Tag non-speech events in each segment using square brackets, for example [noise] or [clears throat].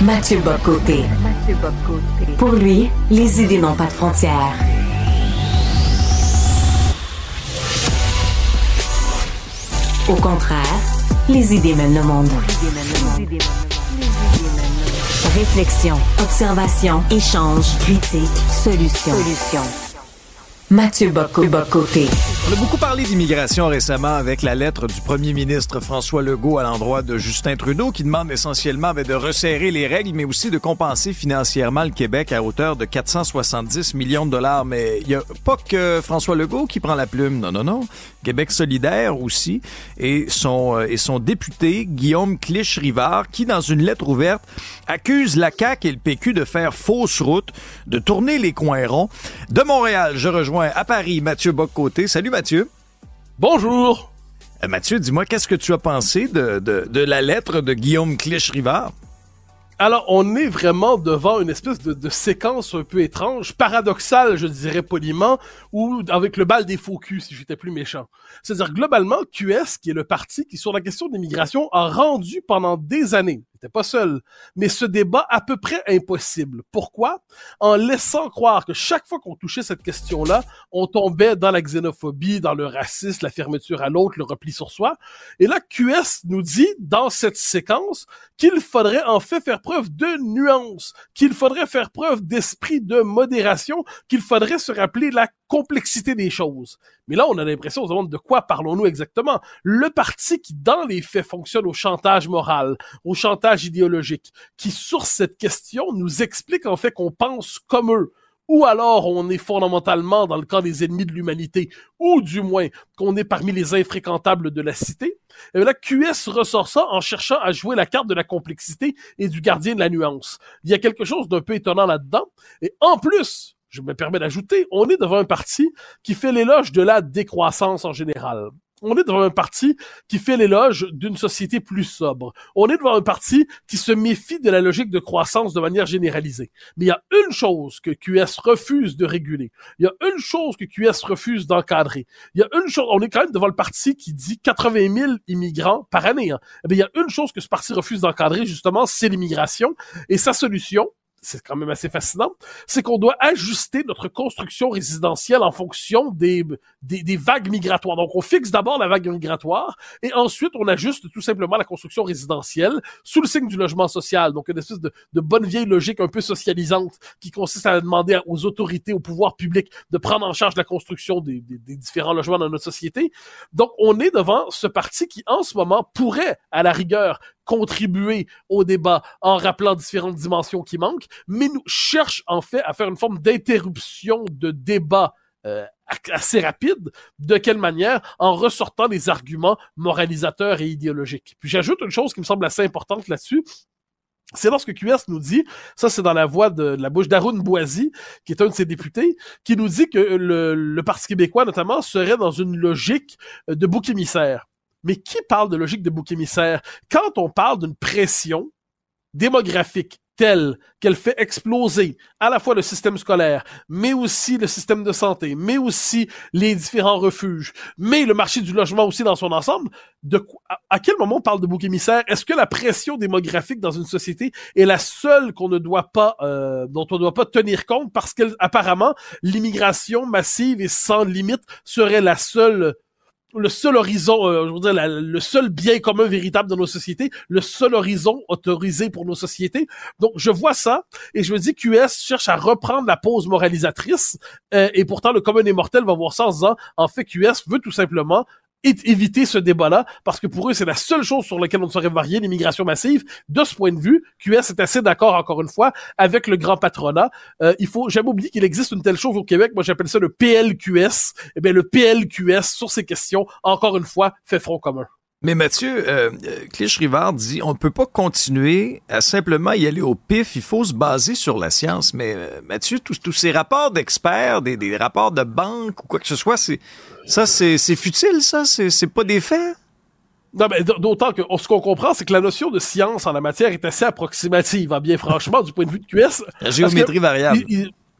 Mathieu Bocoté. Pour lui, les idées n'ont pas de frontières. Au contraire, les idées mènent le monde. Réflexion, observation, échange, critique, solution. Mathieu Bocoté. On a beaucoup parlé d'immigration récemment avec la lettre du premier ministre François Legault à l'endroit de Justin Trudeau qui demande essentiellement ben, de resserrer les règles mais aussi de compenser financièrement le Québec à hauteur de 470 millions de dollars. Mais il n'y a pas que François Legault qui prend la plume. Non, non, non. Québec solidaire aussi et son, euh, et son député Guillaume Clich-Rivard qui, dans une lettre ouverte, accuse la CAQ et le PQ de faire fausse route, de tourner les coins ronds. De Montréal, je rejoins à Paris Mathieu Boccoté. Salut Mathieu. Bonjour. Mathieu, dis-moi, qu'est-ce que tu as pensé de, la lettre de Guillaume Clich-Rivard? Alors, on est vraiment devant une espèce de, de, séquence un peu étrange, paradoxale, je dirais poliment, ou avec le bal des faux culs, si j'étais plus méchant. C'est-à-dire, globalement, QS, qui est le parti qui, sur la question d'immigration, a rendu pendant des années, n'était pas seul, mais ce débat à peu près impossible. Pourquoi? En laissant croire que chaque fois qu'on touchait cette question-là, on tombait dans la xénophobie, dans le racisme, la fermeture à l'autre, le repli sur soi. Et là, QS nous dit, dans cette séquence, qu'il faudrait en fait faire preuve de nuance, qu'il faudrait faire preuve d'esprit de modération, qu'il faudrait se rappeler la complexité des choses. Mais là, on a l'impression, on se demande de quoi parlons-nous exactement? Le parti qui, dans les faits, fonctionne au chantage moral, au chantage idéologique, qui, sur cette question, nous explique en fait qu'on pense comme eux, ou alors on est fondamentalement dans le camp des ennemis de l'humanité, ou du moins qu'on est parmi les infréquentables de la cité, et là, QS ressort ça en cherchant à jouer la carte de la complexité et du gardien de la nuance. Il y a quelque chose d'un peu étonnant là-dedans, et en plus, je me permets d'ajouter, on est devant un parti qui fait l'éloge de la décroissance en général. On est devant un parti qui fait l'éloge d'une société plus sobre. On est devant un parti qui se méfie de la logique de croissance de manière généralisée. Mais il y a une chose que QS refuse de réguler. Il y a une chose que QS refuse d'encadrer. Il y a une chose, on est quand même devant le parti qui dit 80 000 immigrants par année. Hein. Eh il y a une chose que ce parti refuse d'encadrer, justement, c'est l'immigration. Et sa solution, c'est quand même assez fascinant, c'est qu'on doit ajuster notre construction résidentielle en fonction des, des, des, vagues migratoires. Donc, on fixe d'abord la vague migratoire et ensuite, on ajuste tout simplement la construction résidentielle sous le signe du logement social. Donc, une espèce de, de bonne vieille logique un peu socialisante qui consiste à demander aux autorités, au pouvoir public de prendre en charge la construction des, des, des différents logements dans notre société. Donc, on est devant ce parti qui, en ce moment, pourrait, à la rigueur, contribuer au débat en rappelant différentes dimensions qui manquent, mais nous cherche en fait à faire une forme d'interruption de débat euh, assez rapide. De quelle manière? En ressortant des arguments moralisateurs et idéologiques. Puis j'ajoute une chose qui me semble assez importante là-dessus. C'est lorsque QS nous dit, ça c'est dans la voix de, la bouche d'Arun Boisy, qui est un de ses députés, qui nous dit que le, le Parti québécois notamment serait dans une logique de bouc émissaire. Mais qui parle de logique de bouc émissaire? Quand on parle d'une pression démographique telle qu'elle fait exploser à la fois le système scolaire, mais aussi le système de santé, mais aussi les différents refuges, mais le marché du logement aussi dans son ensemble, de à, quel moment on parle de bouc émissaire? Est-ce que la pression démographique dans une société est la seule qu'on ne doit pas, euh, dont on ne doit pas tenir compte parce qu'apparemment l'immigration massive et sans limite serait la seule le seul horizon, euh, je veux dire, le seul bien commun véritable de nos sociétés, le seul horizon autorisé pour nos sociétés. Donc, je vois ça et je me dis QS cherche à reprendre la pose moralisatrice euh, et pourtant le commun des mortels va voir ça en disant, en fait, QS veut tout simplement éviter ce débat-là, parce que pour eux, c'est la seule chose sur laquelle on saurait varier l'immigration massive. De ce point de vue, QS est assez d'accord, encore une fois, avec le grand patronat. Euh, il faut jamais oublier qu'il existe une telle chose au Québec. Moi, j'appelle ça le PLQS. Eh bien, le PLQS, sur ces questions, encore une fois, fait front commun. Mais Mathieu, euh, euh, Clich-Rivard dit on peut pas continuer à simplement y aller au pif, il faut se baser sur la science. Mais euh, Mathieu, tous, ces rapports d'experts, des, des, rapports de banque ou quoi que ce soit, c'est ça, c'est futile, ça, c'est pas des faits? Non, mais d'autant que ce qu'on comprend, c'est que la notion de science en la matière est assez approximative, hein, bien franchement, du point de vue de QS. La géométrie variable.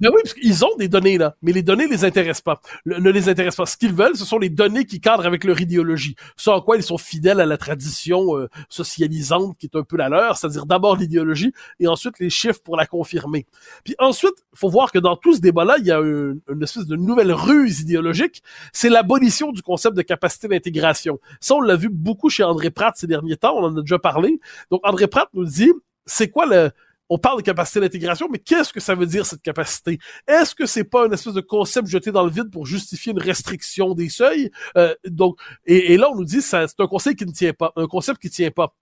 Ben oui, parce qu'ils ont des données là, mais les données les intéressent pas, ne les intéressent pas. Ce qu'ils veulent, ce sont les données qui cadrent avec leur idéologie, ce en quoi ils sont fidèles à la tradition euh, socialisante qui est un peu la leur, c'est-à-dire d'abord l'idéologie et ensuite les chiffres pour la confirmer. Puis ensuite, faut voir que dans tout ce débat-là, il y a une, une espèce de nouvelle ruse idéologique, c'est l'abolition du concept de capacité d'intégration. Ça, on l'a vu beaucoup chez André Pratt ces derniers temps, on en a déjà parlé. Donc André Pratt nous dit, c'est quoi le on parle de capacité d'intégration, mais qu'est-ce que ça veut dire cette capacité? Est-ce que c'est pas une espèce de concept jeté dans le vide pour justifier une restriction des seuils? Euh, Donc, et, là on nous dit c'est un concept qui ne tient pas, un concept qui tient pas.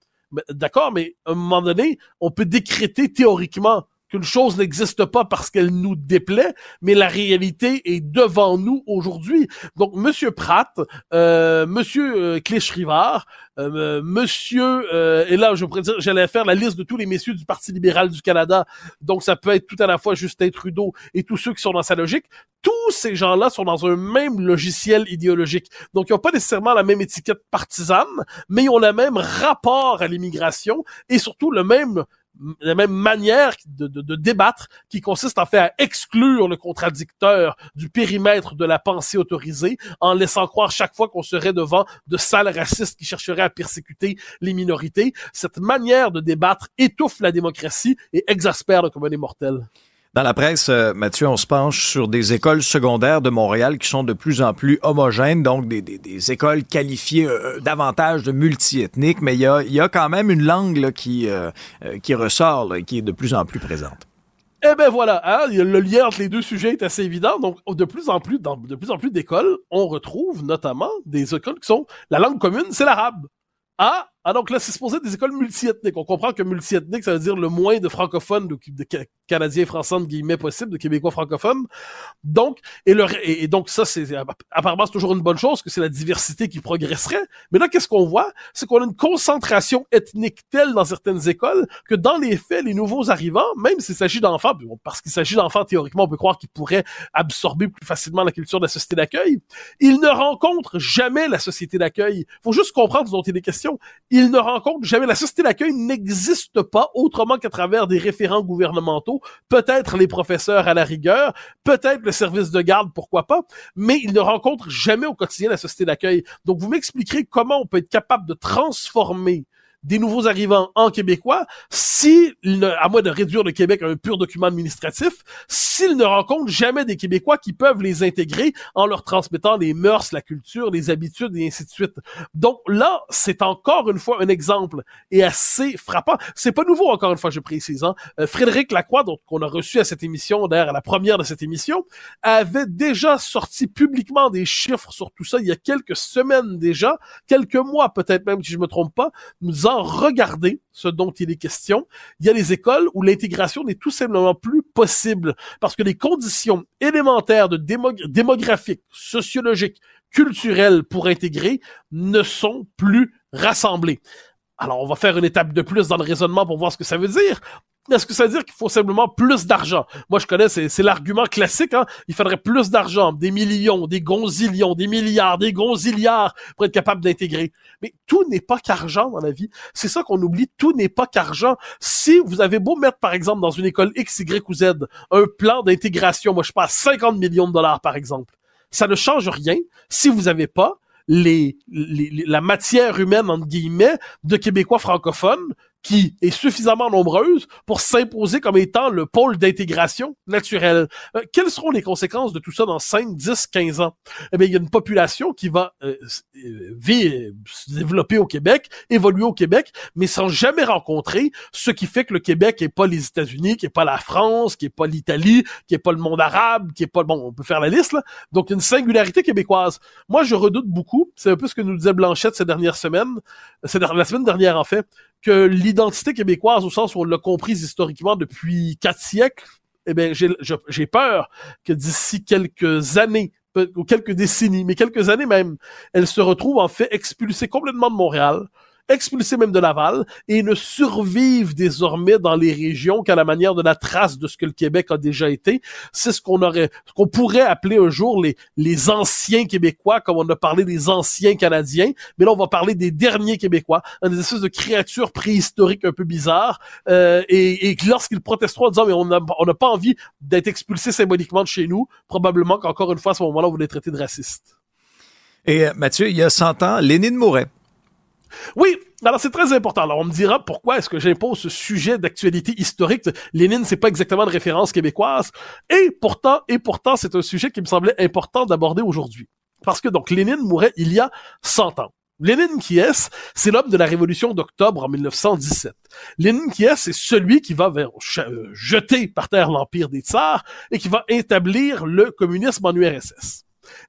D'accord, mais à un moment donné, on peut décréter théoriquement qu'une chose n'existe pas parce qu'elle nous déplaît, mais la réalité est devant nous aujourd'hui. Donc, Monsieur Pratt, euh, Monsieur euh, Clich-Rivard, euh, Monsieur, euh, et là, je pourrais dire, j'allais faire la liste de tous les messieurs du Parti libéral du Canada. Donc, ça peut être tout à la fois Justin Trudeau et tous ceux qui sont dans sa logique. Tous ces gens-là sont dans un même logiciel idéologique. Donc, ils n'ont pas nécessairement la même étiquette partisane, mais ils ont le même rapport à l'immigration et surtout le même la même manière de, de, de, débattre qui consiste en fait à exclure le contradicteur du périmètre de la pensée autorisée en laissant croire chaque fois qu'on serait devant de sales racistes qui chercheraient à persécuter les minorités. Cette manière de débattre étouffe la démocratie et exaspère le commun des mortels. Dans la presse, euh, Mathieu, on se penche sur des écoles secondaires de Montréal qui sont de plus en plus homogènes, donc des, écoles qualifiées euh, davantage de multiethniques, mais il y a, a, quand même une langue qui, euh, ressort, qui est de plus en plus présente. Eh ben voilà, hein, le lien entre les deux sujets est assez évident. Donc, de plus en plus, dans de plus en plus d'écoles, on retrouve notamment des écoles qui sont la langue commune, c'est l'arabe. Ah, ah, donc là, c'est supposé des écoles multiethniques. On comprend que multiethnique, ça veut dire le moins de francophones, de, de Canadiens français, de guillemets, possible, de Québécois francophones. Donc, et, le, et, donc ça, c'est apparemment, c'est toujours une bonne chose, que c'est la diversité qui progresserait. Mais là, qu'est-ce qu'on voit? C'est qu'on a une concentration ethnique telle dans certaines écoles que dans les faits, les nouveaux arrivants, même s'il s'agit d'enfants, parce qu'il s'agit d'enfants, théoriquement, on peut croire qu'ils pourraient absorber plus facilement la culture de la société d'accueil, ils ne rencontrent jamais la société d'accueil. Faut juste comprendre dont il est question il ne rencontre jamais. La société d'accueil n'existe pas autrement qu'à travers des référents gouvernementaux, peut-être les professeurs à la rigueur, peut-être le service de garde, pourquoi pas, mais il ne rencontre jamais au quotidien la société d'accueil. Donc, vous m'expliquerez comment on peut être capable de transformer des nouveaux arrivants en québécois, si, à moins de réduire le Québec à un pur document administratif, s'ils ne rencontrent jamais des Québécois qui peuvent les intégrer en leur transmettant les mœurs, la culture, les habitudes et ainsi de suite. Donc là, c'est encore une fois un exemple et assez frappant. C'est pas nouveau encore une fois, je précise. Hein. Euh, Frédéric Lacroix, donc qu'on a reçu à cette émission, d'ailleurs à la première de cette émission, avait déjà sorti publiquement des chiffres sur tout ça il y a quelques semaines déjà, quelques mois peut-être même si je me trompe pas, disant regarder ce dont il est question. Il y a des écoles où l'intégration n'est tout simplement plus possible parce que les conditions élémentaires de démographiques, sociologiques, culturelles pour intégrer ne sont plus rassemblées. Alors, on va faire une étape de plus dans le raisonnement pour voir ce que ça veut dire. Est-ce que ça veut dire qu'il faut simplement plus d'argent? Moi, je connais, c'est l'argument classique. Hein? Il faudrait plus d'argent, des millions, des gonzillions, des milliards, des gonzilliards pour être capable d'intégrer. Mais tout n'est pas qu'argent dans la vie. C'est ça qu'on oublie. Tout n'est pas qu'argent. Si vous avez beau mettre, par exemple, dans une école X, Y ou Z, un plan d'intégration, moi, je passe 50 millions de dollars, par exemple, ça ne change rien si vous n'avez pas la matière humaine, entre guillemets, de Québécois francophones qui est suffisamment nombreuse pour s'imposer comme étant le pôle d'intégration naturelle. Euh, quelles seront les conséquences de tout ça dans 5, 10, 15 ans? Eh bien, il y a une population qui va euh, euh, vivre, se développer au Québec, évoluer au Québec, mais sans jamais rencontrer ce qui fait que le Québec n'est pas les États-Unis, qui est pas la France, qui est pas l'Italie, qui est pas le monde arabe, qui est pas... Bon, on peut faire la liste, là. Donc, une singularité québécoise. Moi, je redoute beaucoup, c'est un peu ce que nous disait Blanchette ces dernières semaines, la semaine dernière, en fait, que l'identité québécoise, au sens où on l'a comprise historiquement depuis quatre siècles, eh bien, j'ai peur que d'ici quelques années, ou quelques décennies, mais quelques années même, elle se retrouve en fait expulsée complètement de Montréal expulsés même de Laval, et ne survivent désormais dans les régions qu'à la manière de la trace de ce que le Québec a déjà été. C'est ce qu'on aurait, qu'on pourrait appeler un jour les, les anciens Québécois, comme on a parlé des anciens Canadiens, mais là on va parler des derniers Québécois, des espèces de créatures préhistoriques un peu bizarres, euh, et, et lorsqu'ils protesteront en disant mais on n'a pas envie d'être expulsés symboliquement de chez nous, probablement qu'encore une fois à ce moment-là on voulait traiter de racistes. Et euh, Mathieu, il y a 100 ans, Lénine mourait. Oui, alors c'est très important. Alors on me dira pourquoi est-ce que j'impose ce sujet d'actualité historique. Lénine, c'est pas exactement de référence québécoise, et pourtant, et pourtant, c'est un sujet qui me semblait important d'aborder aujourd'hui. Parce que donc Lénine mourait il y a 100 ans. Lénine qui est, c'est l'homme de la révolution d'octobre en 1917. Lénine qui est, c'est celui qui va euh, jeter par terre l'empire des tsars et qui va établir le communisme en URSS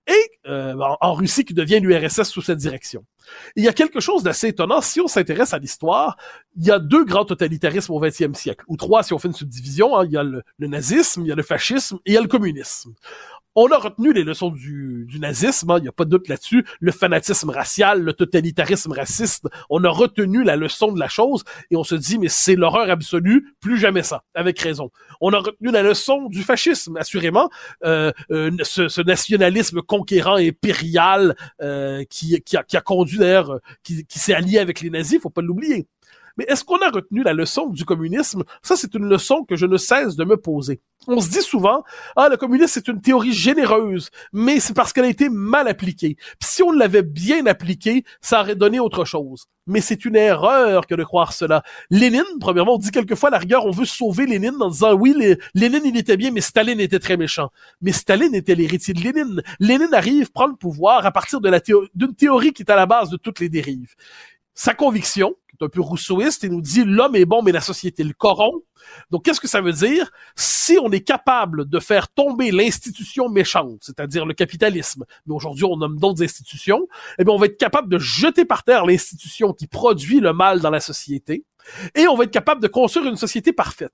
et euh, en, Russie qui devient l'URSS sous cette direction. il y a quelque chose d'assez étonnant. Si on s'intéresse à l'histoire, il y a deux grands totalitarismes au XXe siècle, ou trois si on fait une subdivision. Hein. Il y a le, nazisme, il y a le fascisme et il y a le communisme on a retenu les leçons du, nazisme, hein, il n'y a pas de doute là-dessus, le fanatisme racial, le totalitarisme raciste, on a retenu la leçon de la chose et on se dit, mais c'est l'horreur absolue, plus jamais ça, avec raison. On a retenu la leçon du fascisme, assurément, euh, euh, ce, nationalisme conquérant impérial euh, qui, a, conduit d'ailleurs, qui, qui s'est allié avec les nazis, faut pas l'oublier. Mais est-ce qu'on a retenu la leçon du communisme? Ça, c'est une leçon que je ne cesse de me poser. On se dit souvent, ah, le communisme, c'est une théorie généreuse, mais c'est parce qu'elle a été mal appliquée. Puis si on l'avait bien appliquée, ça aurait donné autre chose. Mais c'est une erreur que de croire cela. Lénine, premièrement, on dit quelquefois, à la rigueur, on veut sauver Lénine en disant, oui, Lénine, il était bien, mais Staline était très méchant. Mais Staline était l'héritier de Lénine. Lénine arrive, prend le pouvoir à partir d'une théorie qui est à la base de toutes les dérives sa conviction, un peu rousseauiste, il nous dit l'homme est bon, mais la société le corrompt. Donc, qu'est-ce que ça veut dire? Si on est capable de faire tomber l'institution méchante, c'est-à-dire le capitalisme, mais aujourd'hui on nomme d'autres institutions, eh bien, on va être capable de jeter par terre l'institution qui produit le mal dans la société, et on va être capable de construire une société parfaite.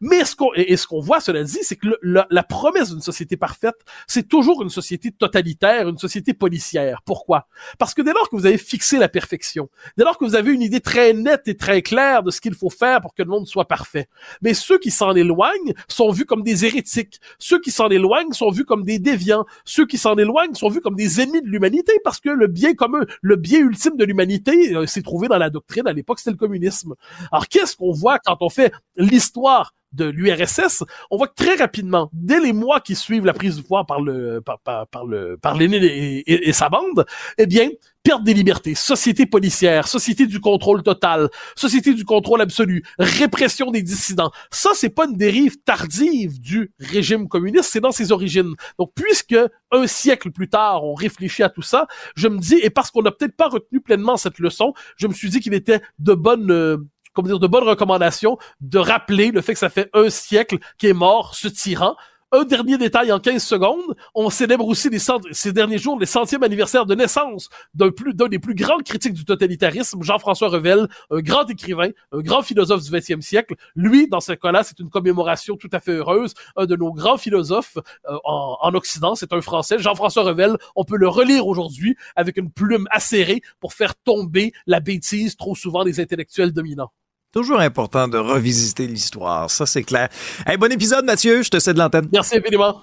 Mais ce qu'on, et ce qu'on voit, cela dit, c'est que la promesse d'une société parfaite, c'est toujours une société totalitaire, une société policière. Pourquoi? Parce que dès lors que vous avez fixé la perfection, dès lors que vous avez une idée très nette et très claire de ce qu'il faut faire pour que le monde soit parfait, mais ceux qui s'en éloignent sont vus comme des hérétiques. Ceux qui s'en éloignent sont vus comme des déviants. Ceux qui s'en éloignent sont vus comme des ennemis de l'humanité parce que le bien commun, le bien ultime de l'humanité euh, s'est trouvé dans la doctrine. À l'époque, c'était le communisme. Alors, qu'est-ce qu'on voit quand on fait l'histoire de l'URSS, on voit que très rapidement, dès les mois qui suivent la prise du pouvoir par le par, par, le par Lénine et, sa bande, eh bien, perte des libertés, société policière, société du contrôle total, société du contrôle absolu, répression des dissidents. Ça, c'est pas une dérive tardive du régime communiste, c'est dans ses origines. Donc, puisque un siècle plus tard, on réfléchit à tout ça, je me dis, et parce qu'on n'a peut-être pas retenu pleinement cette leçon, je me suis dit qu'il était de bonne euh, comme dire, de bonnes recommandations de rappeler le fait que ça fait un siècle qu'est mort ce tyran. Un dernier détail en 15 secondes, on célèbre aussi ces derniers jours les centièmes anniversaires de naissance d'un plus des plus grands critiques du totalitarisme, Jean-François Revel, un grand écrivain, un grand philosophe du 20e siècle. Lui, dans ce cas-là, c'est une commémoration tout à fait heureuse. Un de nos grands philosophes euh, en, en, Occident, c'est un Français, Jean-François Revel. On peut le relire aujourd'hui avec une plume acérée pour faire tomber la bêtise trop souvent des intellectuels dominants. Toujours important de revisiter l'histoire, ça c'est clair. Hey, bon épisode Mathieu, je te cède l'antenne. Merci infiniment.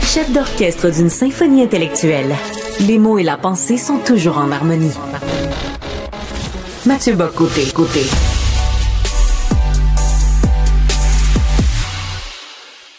Chef d'orchestre d'une symphonie intellectuelle, les mots et la pensée sont toujours en harmonie. Mathieu Bocoté, côté.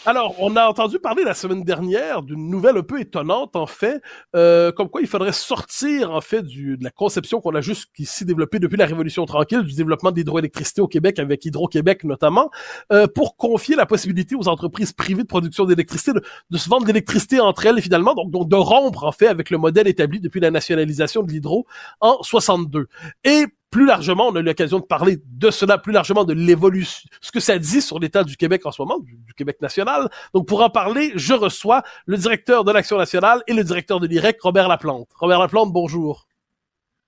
Alors, on a entendu parler la semaine dernière d'une nouvelle un peu étonnante, en fait, euh, comme quoi il faudrait sortir, en fait, du, de la conception qu'on a jusqu'ici développée depuis la Révolution tranquille, du développement d'hydroélectricité au Québec, avec Hydro-Québec notamment, euh, pour confier la possibilité aux entreprises privées de production d'électricité de, de, se vendre d'électricité entre elles, finalement, donc, donc de rompre, en fait, avec le modèle établi depuis la nationalisation de l'hydro en 62. Et plus largement, on a eu l'occasion de parler de cela plus largement, de l'évolution, ce que ça dit sur l'état du Québec en ce moment, du, Québec national. Donc, pour en parler, je reçois le directeur de l'Action nationale et le directeur de l'IREC, Robert Laplante. Robert Laplante, bonjour.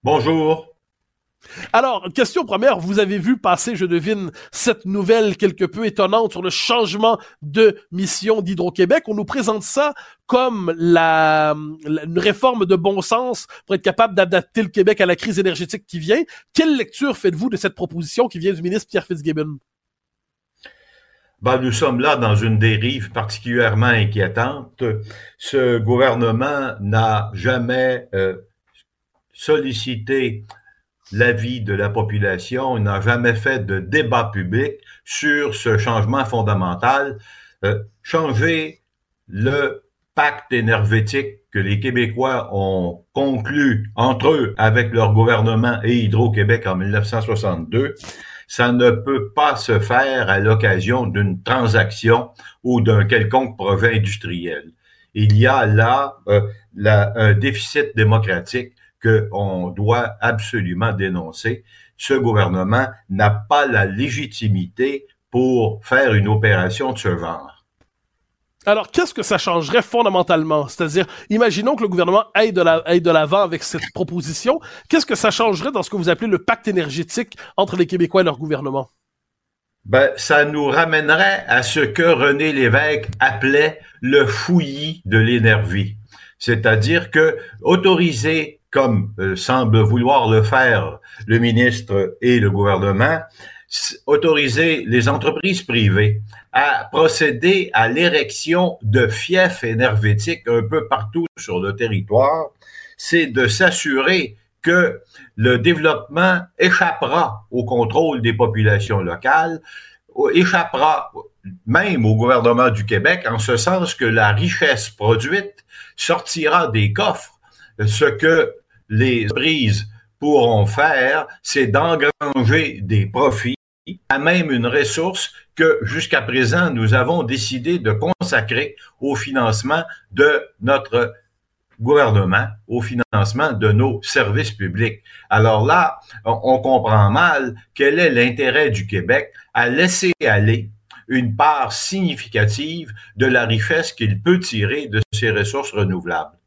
Bonjour. Alors, question première, vous avez vu passer, je devine, cette nouvelle quelque peu étonnante sur le changement de mission d'Hydro-Québec. On nous présente ça comme la, une réforme de bon sens pour être capable d'adapter le Québec à la crise énergétique qui vient. Quelle lecture faites-vous de cette proposition qui vient du ministre Pierre Fitzgibbon? Ben, nous sommes là dans une dérive particulièrement inquiétante. Ce gouvernement n'a jamais euh, sollicité l'avis de la population, n'a jamais fait de débat public sur ce changement fondamental. Euh, changer le pacte énergétique que les Québécois ont conclu entre eux avec leur gouvernement et Hydro-Québec en 1962, ça ne peut pas se faire à l'occasion d'une transaction ou d'un quelconque projet industriel. Il y a là euh, un déficit démocratique qu'on doit absolument dénoncer. Ce gouvernement n'a pas la légitimité pour faire une opération de ce genre. Alors, qu'est-ce que ça changerait fondamentalement? C'est-à-dire, imaginons que le gouvernement aille de, la, aille de l'avant avec cette proposition. Qu'est-ce que ça changerait dans ce que vous appelez le pacte énergétique entre les Québécois et leur gouvernement? Ben, ça nous ramènerait à ce que René Lévesque appelait le fouillis de l'énergie. C'est-à-dire que autoriser comme euh, semble vouloir le faire le ministre et le gouvernement, autoriser les entreprises privées à procéder à l'érection de fiefs énergétiques un peu partout sur le territoire, c'est de s'assurer que le développement échappera au contrôle des populations locales, échappera même au gouvernement du Québec, en ce sens que la richesse produite sortira des coffres, ce que les entreprises pourront faire, c'est d'engranger des profits à même une ressource que jusqu'à présent nous avons décidé de consacrer au financement de notre gouvernement, au financement de nos services publics. Alors là, on comprend mal quel est l'intérêt du Québec à laisser aller une part significative de la richesse qu'il peut tirer de ses ressources renouvelables.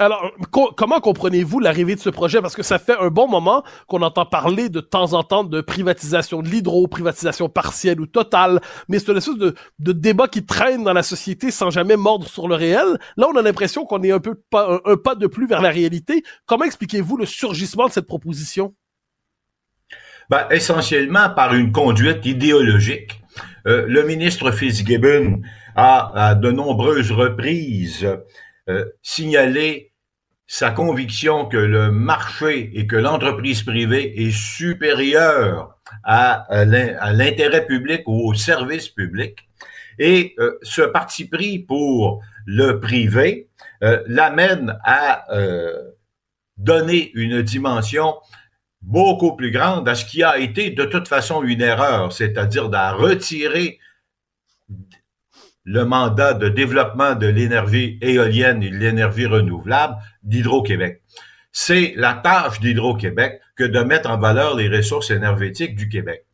Alors, comment comprenez-vous l'arrivée de ce projet? Parce que ça fait un bon moment qu'on entend parler de temps en temps de privatisation de l'hydro, privatisation partielle ou totale, mais c'est une espèce de, débat qui traîne dans la société sans jamais mordre sur le réel. Là, on a l'impression qu'on est un peu pas, un, pas de plus vers la réalité. Comment expliquez-vous le surgissement de cette proposition? Ben, essentiellement par une conduite idéologique. Euh, le ministre Fitzgibbon a, à de nombreuses reprises euh, signalé sa conviction que le marché et que l'entreprise privée est supérieure à, l'intérêt public ou au service public. Et euh, ce parti pris pour le privé euh, l'amène à euh, donner une dimension beaucoup plus grande à ce qui a été de toute façon une erreur, c'est-à-dire de retirer le mandat de développement de l'énergie éolienne et de l'énergie renouvelable d'Hydro-Québec. C'est la tâche d'Hydro-Québec que de mettre en valeur les ressources énergétiques du Québec.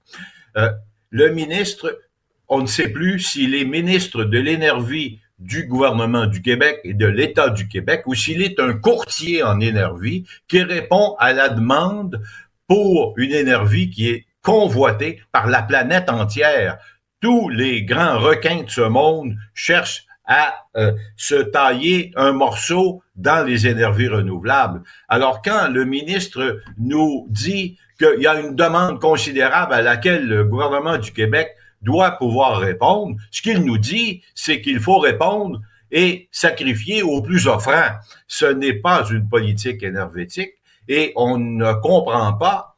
Euh, le ministre, on ne sait plus s'il est ministre de l'énergie du gouvernement du Québec et de l'État du Québec ou s'il est un courtier en énergie qui répond à la demande pour une énergie qui est convoitée par la planète entière tous les grands requins de ce monde cherchent à euh, se tailler un morceau dans les énergies renouvelables. Alors quand le ministre nous dit qu'il y a une demande considérable à laquelle le gouvernement du Québec doit pouvoir répondre, ce qu'il nous dit, c'est qu'il faut répondre et sacrifier au plus offrant. Ce n'est pas une politique énergétique et on ne comprend pas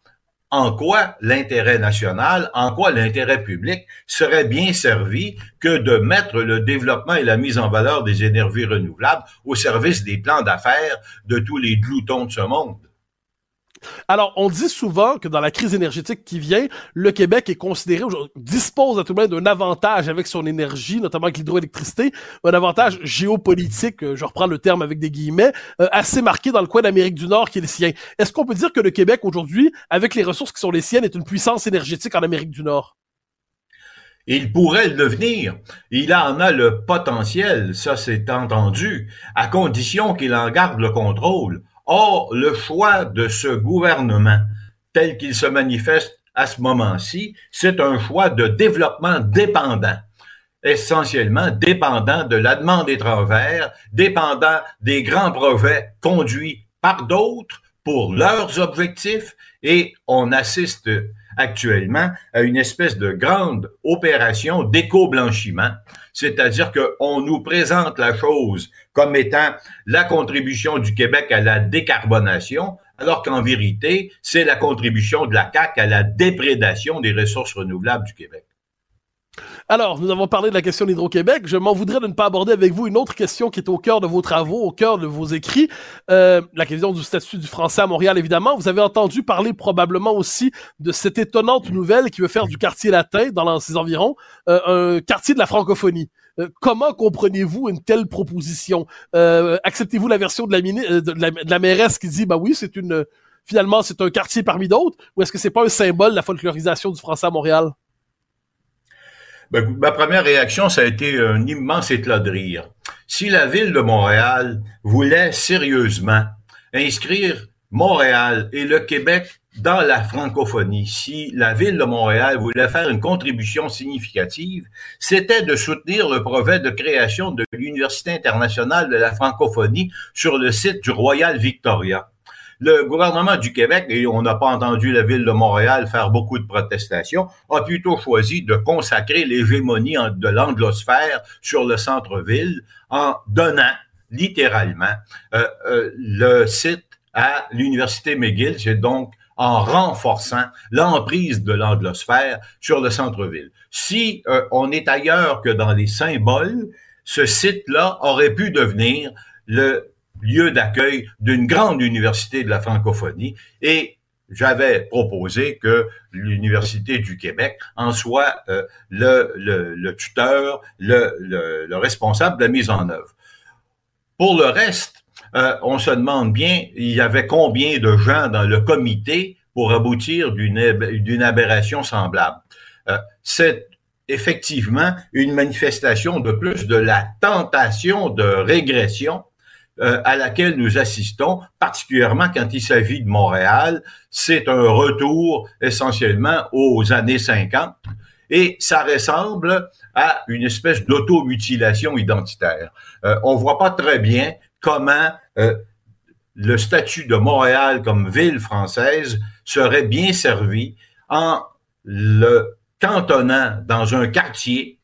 en quoi l'intérêt national, en quoi l'intérêt public serait bien servi que de mettre le développement et la mise en valeur des énergies renouvelables au service des plans d'affaires de tous les gloutons de ce monde? Alors, on dit souvent que dans la crise énergétique qui vient, le Québec est considéré, dispose à tout le monde d'un avantage avec son énergie, notamment avec l'hydroélectricité, un avantage géopolitique, euh, je reprends le terme avec des guillemets, euh, assez marqué dans le coin d'Amérique du Nord qui est le sien. Est-ce qu'on peut dire que le Québec aujourd'hui, avec les ressources qui sont les siennes, est une puissance énergétique en Amérique du Nord? Il pourrait le devenir. Il en a le potentiel, ça c'est entendu, à condition qu'il en garde le contrôle. Or, le choix de ce gouvernement tel qu'il se manifeste à ce moment-ci, c'est un choix de développement dépendant essentiellement dépendant de la demande étrangère, dépendant des grands projets conduits par d'autres pour leurs objectifs et on assiste actuellement à une espèce de grande opération d'éco-blanchiment, c'est-à-dire qu'on nous présente la chose comme étant la contribution du Québec à la décarbonation, alors qu'en vérité, c'est la contribution de la CAQ à la déprédation des ressources renouvelables du Québec. Alors, nous avons parlé de la question d'Hydro-Québec. Je m'en voudrais de ne pas aborder avec vous une autre question qui est au cœur de vos travaux, au cœur de vos écrits. Euh, la question du statut du français à Montréal, évidemment. Vous avez entendu parler probablement aussi de cette étonnante nouvelle qui veut faire du quartier latin, dans ses environs, euh, un quartier de la francophonie. Euh, comment comprenez-vous une telle proposition? Acceptez-vous la version de la, de, la, de la mairesse qui dit, bah oui, c'est une finalement c'est un quartier parmi d'autres, ou est-ce que c'est pas un symbole de la folklorisation du français à Montréal? Ben, ma première réaction, ça a été un immense éclat de rire. Si la ville de Montréal voulait sérieusement inscrire Montréal et le Québec dans la francophonie, si la ville de Montréal voulait faire une contribution significative, c'était de soutenir le projet de création de l'Université internationale de la francophonie sur le site du Royal Victoria. Le gouvernement du Québec, et on n'a pas entendu la ville de Montréal faire beaucoup de protestations, a plutôt choisi de consacrer l'hégémonie de l'anglosphère sur le centre-ville en donnant littéralement euh, euh, le site à l'université McGill. C'est donc en renforçant l'emprise de l'anglosphère sur le centre-ville. Si euh, on est ailleurs que dans les symboles, ce site-là aurait pu devenir le lieu d'accueil d'une grande université de la francophonie et j'avais proposé que l'Université du Québec en soit euh, le, tuteur, le, le, responsable de la mise en œuvre. Pour le reste, euh, on se demande bien, il y avait combien de gens dans le comité pour aboutir d'une aberration semblable. Euh, c'est effectivement une manifestation de plus de la tentation de régression euh, à laquelle nous assistons, particulièrement quand il s'agit de Montréal. C'est un retour essentiellement aux années 50 et ça ressemble à une espèce d'automutilation identitaire. Euh, on voit pas très bien comment euh, le statut de Montréal comme ville française serait bien servi en le cantonnant dans un quartier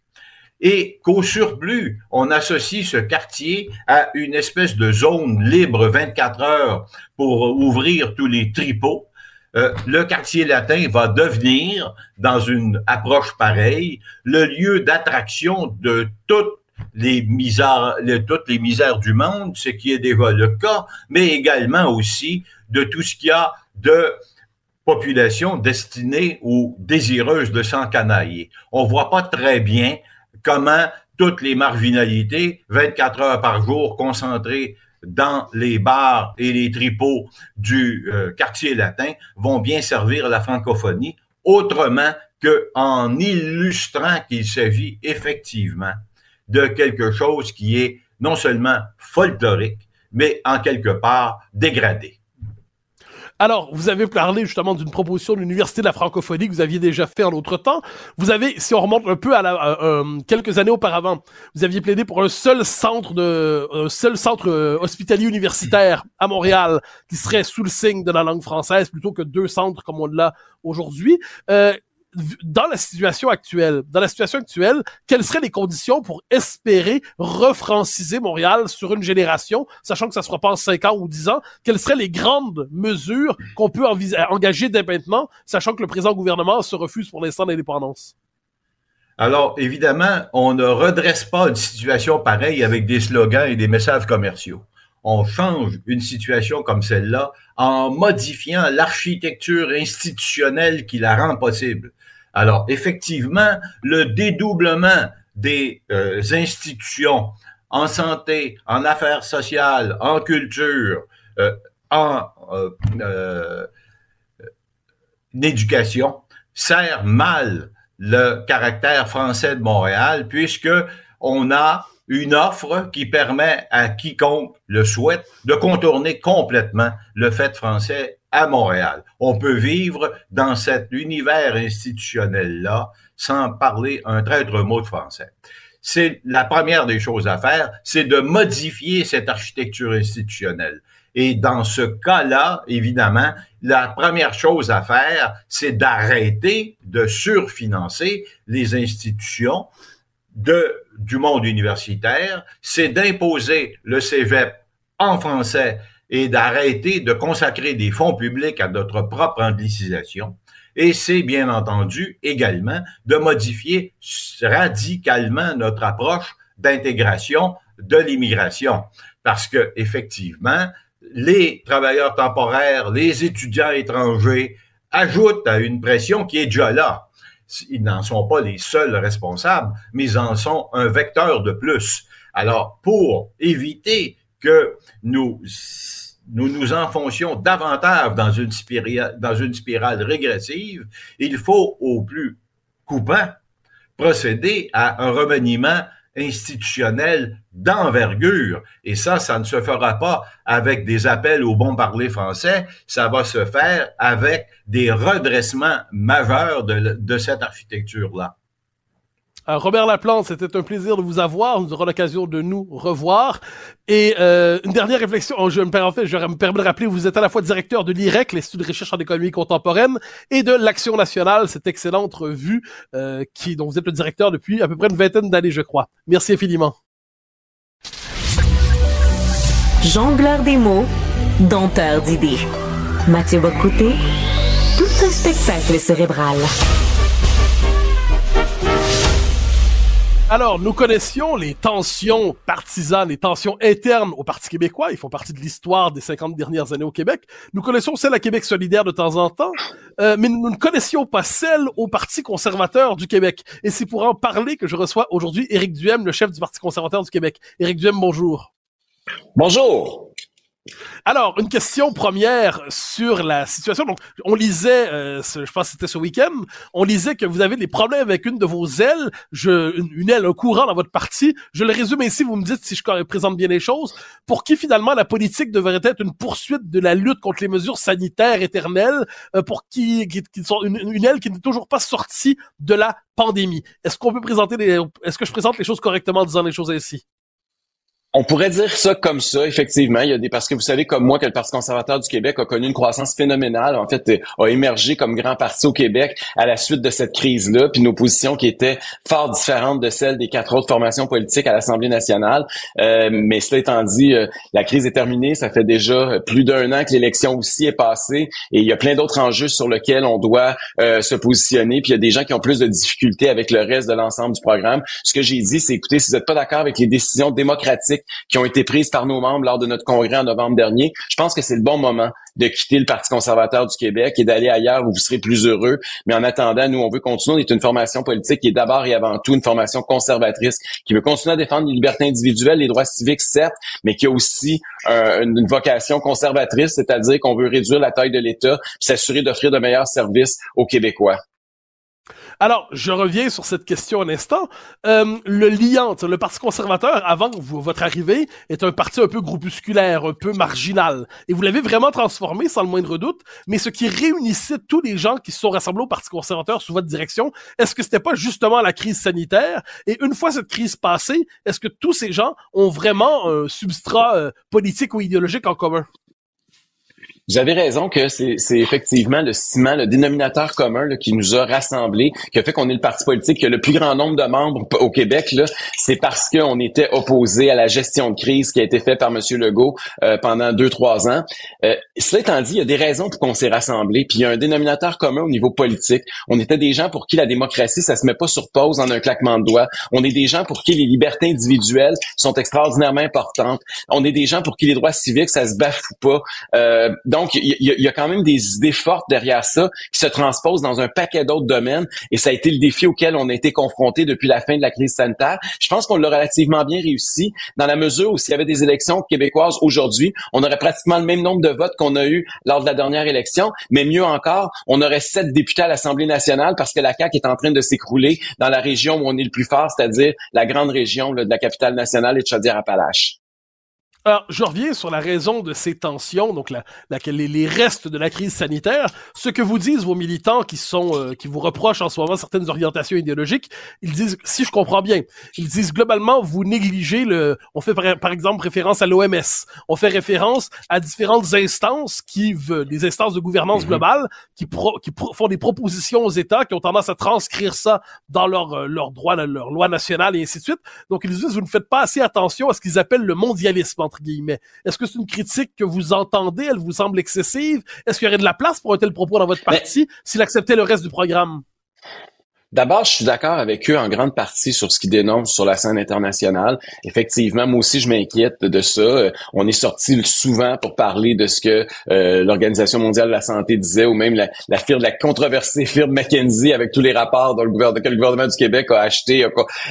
et qu'au surplus, on associe ce quartier à une espèce de zone libre 24 heures pour ouvrir tous les tripots. Euh, le quartier latin va devenir, dans une approche pareille, le lieu d'attraction de toutes les misères, du monde, ce qui est déjà le cas, mais également aussi de tout ce qu'il y a de population destinée ou désireuse de s'encanailler. On voit pas très bien comment toutes les marginalités, 24 heures par jour, concentrées dans les bars et les tripots du euh, quartier latin, vont bien servir la francophonie, autrement qu'en illustrant qu'il s'agit effectivement de quelque chose qui est non seulement folklorique, mais en quelque part dégradé. Alors, vous avez parlé justement d'une proposition de l'Université de la francophonie que vous aviez déjà fait en autre temps. Vous avez, si on remonte un peu à, la, euh, quelques années auparavant, vous aviez plaidé pour un seul centre de, un seul centre euh, hospitalier universitaire à Montréal qui serait sous le signe de la langue française plutôt que deux centres comme on l'a aujourd'hui. Euh, dans la situation actuelle, dans la situation actuelle, quelles seraient les conditions pour espérer refranciser Montréal sur une génération, sachant que ça ne sera pas en 5 ans ou 10 ans? Quelles seraient les grandes mesures qu'on peut engager dès maintenant, sachant que le présent gouvernement se refuse pour l'instant d'indépendance? Alors, évidemment, on ne redresse pas une situation pareille avec des slogans et des messages commerciaux on change une situation comme celle-là en modifiant l'architecture institutionnelle qui la rend possible. Alors, effectivement, le dédoublement des euh, institutions en santé, en affaires sociales, en culture, euh, en euh, éducation sert mal le caractère français de Montréal puisque on a une offre qui permet à quiconque le souhaite de contourner complètement le fait français à Montréal. On peut vivre dans cet univers institutionnel-là sans parler un traître mot de français. C'est la première des choses à faire, c'est de modifier cette architecture institutionnelle. Et dans ce cas-là, évidemment, la première chose à faire, c'est d'arrêter de surfinancer les institutions de, du monde universitaire, c'est d'imposer le cégep en français et d'arrêter de consacrer des fonds publics à notre propre anglicisation. Et c'est bien entendu également de modifier radicalement notre approche d'intégration de l'immigration. Parce que, effectivement, les travailleurs temporaires, les étudiants étrangers ajoutent à une pression qui est déjà là. Ils n'en sont pas les seuls responsables, mais ils en sont un vecteur de plus. Alors, pour éviter que nous nous nous enfoncions davantage dans une spirale, dans une spirale régressive, il faut au plus coupant procéder à un remaniement institutionnel d'envergure. Et ça, ça ne se fera pas avec des appels au bon parler français, ça va se faire avec des redressements majeurs de, de cette architecture-là. Euh, Robert Laplante, c'était un plaisir de vous avoir. Nous aurons l'occasion de nous revoir. Et euh, une dernière réflexion, oh, je me, en fait, je me permets de rappeler, vous êtes à la fois directeur de l'IREC, l'Institut de recherche en économie contemporaine, et de l'Action nationale, cette excellente revue euh, qui, dont vous êtes le directeur depuis à peu près une vingtaine d'années, je crois. Merci infiniment. Jongleur des mots, dompteur d'idées. Mathieu Bocoté, tout un spectacle cérébral. Alors, nous connaissions les tensions partisanes, les tensions internes au Parti québécois. Ils font partie de l'histoire des 50 dernières années au Québec. Nous connaissions celles à Québec solidaire de temps en temps, euh, mais nous ne connaissions pas celles au Parti conservateur du Québec. Et c'est pour en parler que je reçois aujourd'hui Éric Duhem, le chef du Parti conservateur du Québec. Éric Duhem, bonjour. Bonjour. Alors, une question première sur la situation. Donc, on lisait, euh, je pense que c'était ce week-end, on lisait que vous avez des problèmes avec une de vos ailes, je, une, aile, un courant dans votre parti. Je le résume ici, vous me dites si je présente bien les choses. Pour qui finalement la politique devrait être une poursuite de la lutte contre les mesures sanitaires éternelles, euh, pour qui, qui, sont une, une, aile qui n'est toujours pas sortie de la pandémie? Est-ce qu'on peut présenter les, est-ce que je présente les choses correctement en disant les choses ainsi? On pourrait dire ça comme ça, effectivement. Il y a des parce que vous savez comme moi que le Parti conservateur du Québec a connu une croissance phénoménale. En fait, a émergé comme grand parti au Québec à la suite de cette crise-là, puis nos positions qui étaient fort différentes de celles des quatre autres formations politiques à l'Assemblée nationale. Euh, mais cela étant dit, euh, la crise est terminée. Ça fait déjà plus d'un an que l'élection aussi est passée, et il y a plein d'autres enjeux sur lesquels on doit euh, se positionner. Puis il y a des gens qui ont plus de difficultés avec le reste de l'ensemble du programme. Ce que j'ai dit, c'est écoutez, si vous n'êtes pas d'accord avec les décisions démocratiques qui ont été prises par nos membres lors de notre congrès en novembre dernier. Je pense que c'est le bon moment de quitter le Parti conservateur du Québec et d'aller ailleurs où vous serez plus heureux. Mais en attendant, nous, on veut continuer. On est une formation politique qui est d'abord et avant tout une formation conservatrice qui veut continuer à défendre les libertés individuelles, les droits civiques, certes, mais qui a aussi euh, une vocation conservatrice, c'est-à-dire qu'on veut réduire la taille de l'État s'assurer d'offrir de meilleurs services aux Québécois. Alors, je reviens sur cette question un instant. Euh, le lien, le Parti conservateur, avant votre arrivée, est un parti un peu groupusculaire, un peu marginal. Et vous l'avez vraiment transformé, sans le moindre doute. Mais ce qui réunissait tous les gens qui se sont rassemblés au Parti conservateur sous votre direction, est-ce que c'était pas justement la crise sanitaire? Et une fois cette crise passée, est-ce que tous ces gens ont vraiment un substrat euh, politique ou idéologique en commun? Vous avez raison que c'est effectivement le ciment, le dénominateur commun là, qui nous a rassemblés, qui a fait qu'on est le parti politique qui a le plus grand nombre de membres au Québec. C'est parce qu'on était opposé à la gestion de crise qui a été faite par M. Legault euh, pendant deux, trois ans. Euh, cela étant dit, il y a des raisons pour qu'on s'est rassemblés. Puis il y a un dénominateur commun au niveau politique. On était des gens pour qui la démocratie, ça se met pas sur pause en un claquement de doigts. On est des gens pour qui les libertés individuelles sont extraordinairement importantes. On est des gens pour qui les droits civiques, ça se bafoue pas. Euh, donc, il y, a quand même des idées fortes derrière ça qui se transposent dans un paquet d'autres domaines et ça a été le défi auquel on a été confronté depuis la fin de la crise sanitaire. Je pense qu'on l'a relativement bien réussi dans la mesure où s'il y avait des élections québécoises aujourd'hui, on aurait pratiquement le même nombre de votes qu'on a eu lors de la dernière élection, mais mieux encore, on aurait sept députés à l'Assemblée nationale parce que la CAQ est en train de s'écrouler dans la région où on est le plus fort, c'est-à-dire la grande région de la capitale nationale et de Chaudière-Appalaches. Alors, je reviens sur la raison de ces tensions, donc la, la, les, les, restes de la crise sanitaire. Ce que vous disent vos militants qui sont, euh, qui vous reprochent en ce moment certaines orientations idéologiques, ils disent, si je comprends bien, ils disent globalement, vous négligez le, on fait par, exemple référence à l'OMS, on fait référence à différentes instances qui, des instances de gouvernance mhm. globale, qui, qui font des propositions aux États, qui ont tendance à transcrire ça dans leur, euh, leur droit, leur loi nationale et ainsi de suite. Donc, ils disent, vous ne faites pas assez attention à ce qu'ils appellent le mondialisme guillemets. Est-ce que c'est une critique que vous entendez? Elle vous semble excessive? Est-ce qu'il y aurait de la place pour un tel propos dans votre parti s'il acceptait le reste du programme? D'abord, je suis d'accord avec eux en grande partie sur ce qu'ils dénoncent sur la scène internationale. Effectivement, moi aussi, je m'inquiète de ça. Euh, on est sorti souvent pour parler de ce que euh, l'Organisation mondiale de la santé disait, ou même la, la firme, la controversée firme McKenzie avec tous les rapports dont le gouvernement, que le gouvernement du Québec a acheté.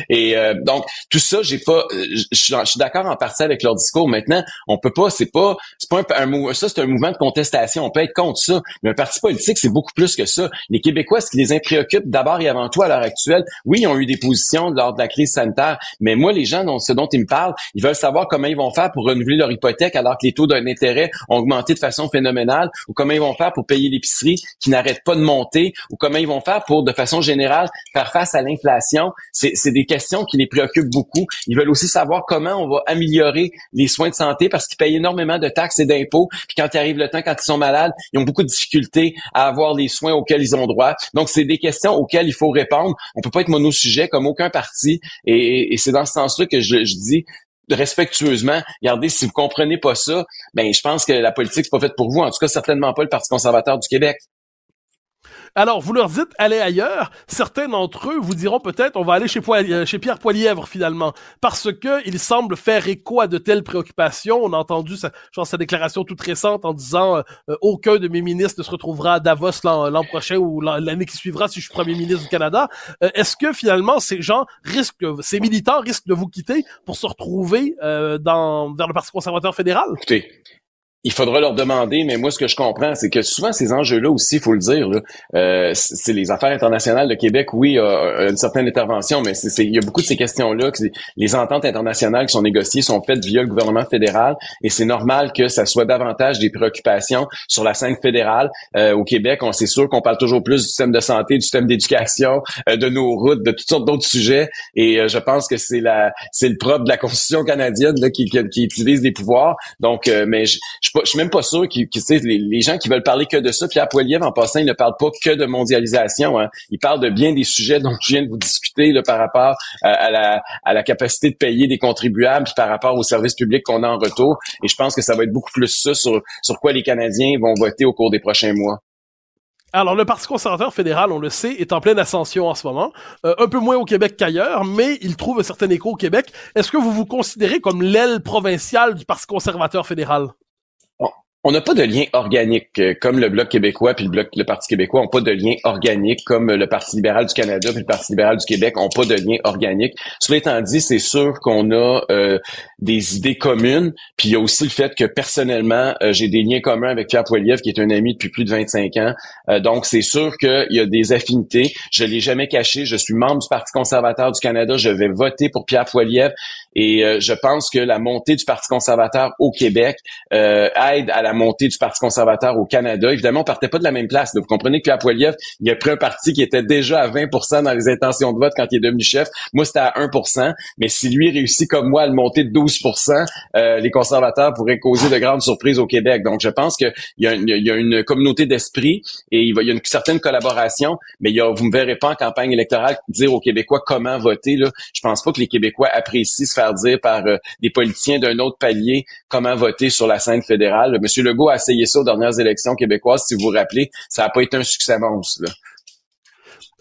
Et euh, donc, tout ça, j'ai pas, je, suis d'accord en partie avec leur discours. Maintenant, on peut pas, c'est pas, c'est pas un, un, ça, c'est un mouvement de contestation. On peut être contre ça, mais un parti politique, c'est beaucoup plus que ça. Les Québécois, ce qui les préoccupe d'abord et avant à l'heure actuelle, oui, ils ont eu des positions lors de la crise sanitaire, mais moi, les gens dont, ce dont ils me parlent, ils veulent savoir comment ils vont faire pour renouveler leur hypothèque alors que les taux d'intérêt ont augmenté de façon phénoménale, ou comment ils vont faire pour payer l'épicerie qui n'arrête pas de monter, ou comment ils vont faire pour, de façon générale, faire face à l'inflation. C'est des questions qui les préoccupent beaucoup. Ils veulent aussi savoir comment on va améliorer les soins de santé parce qu'ils payent énormément de taxes et d'impôts. Puis quand il arrive le temps, quand ils sont malades, ils ont beaucoup de difficultés à avoir les soins auxquels ils ont droit. Donc, c'est des questions auxquelles il faut répondre. On peut pas être monosujet comme aucun parti. Et, c'est dans ce sens-là que je, dis respectueusement, regardez, si vous comprenez pas ça, ben je pense que la politique n'est pas faite pour vous. En tout cas, certainement pas le Parti conservateur du Québec. Alors, vous leur dites allez ailleurs. Certains d'entre eux vous diront peut-être on va aller chez, euh, Pierre Poilièvre finalement, parce que il semble faire écho à de telles préoccupations. On a entendu sa, genre, sa déclaration toute récente en disant euh, euh, aucun de mes ministres ne se retrouvera à Davos l'an prochain ou l'année qui suivra si je suis premier ministre du Canada. Est-ce que finalement ces gens risquent, ces militants risquent de vous quitter pour se retrouver dans vers le Parti conservateur fédéral? Il faudra leur demander, mais moi, ce que je comprends, c'est que souvent, ces enjeux-là aussi, faut le dire, euh, c'est les affaires internationales. de Québec, oui, a, une certaine intervention, mais il y a beaucoup de ces questions-là, que les ententes internationales qui sont négociées sont faites via le gouvernement fédéral, et c'est normal que ça soit davantage des préoccupations sur la scène fédérale. Euh, au Québec, on c'est sûr qu'on parle toujours plus du système de santé, du système d'éducation, euh, de nos routes, de toutes sortes d'autres sujets, et je pense que c'est la c'est le propre de la Constitution canadienne là, qui, qui, utilise des pouvoirs. Donc, mais je je suis même pas sûr que, les, les, gens qui veulent parler que de ça, Pierre Poilievre, en passant, il ne parle pas que de mondialisation. Hein. Il parle de bien des sujets dont je viens de vous discuter là, par rapport à, la, à la capacité de payer des contribuables, puis par rapport aux services publics qu'on a en retour. Et je pense que ça va être beaucoup plus ça sur, sur quoi les Canadiens vont voter au cours des prochains mois. Alors, le Parti conservateur fédéral, on le sait, est en pleine ascension en ce moment. Euh, un peu moins au Québec qu'ailleurs, mais il trouve un certain écho au Québec. Est-ce que vous vous considérez comme l'aile provinciale du Parti conservateur fédéral? On n'a pas de lien organique euh, comme le Bloc québécois puis le Bloc le Parti québécois n'ont pas de lien organique comme le Parti libéral du Canada puis le Parti libéral du Québec n'ont pas de lien organique. Cela étant dit, c'est sûr qu'on a euh, des idées communes, puis il y a aussi le fait que personnellement, euh, j'ai des liens communs avec Pierre Poilievre qui est un ami depuis plus de 25 ans. donc c'est sûr qu'il y a des affinités. Je l'ai jamais caché, je suis membre du Parti conservateur du Canada, je vais voter pour Pierre Poilievre et je pense que la montée du Parti conservateur au Québec aide à la montée du Parti conservateur au Canada. Évidemment, on partait pas de la même place. Vous comprenez que Pierre Poilievre, il a pris un parti qui était déjà à 20 dans les intentions de vote quand il est devenu chef. Moi, c'était à 1 Mais si lui réussit comme moi à le monter de 12 euh, les conservateurs pourraient causer de grandes surprises au Québec. Donc, je pense qu'il y, a une, y a une communauté d'esprit et il y a une certaine collaboration, mais il y a, vous me verrez pas en campagne électorale dire aux Québécois comment voter. Là. Je pense pas que les Québécois apprécient se faire dire par euh, des politiciens d'un autre palier comment voter sur la scène fédérale. Monsieur Legault a essayé ça aux dernières élections québécoises, si vous vous rappelez. Ça n'a pas été un succès monstre. Là.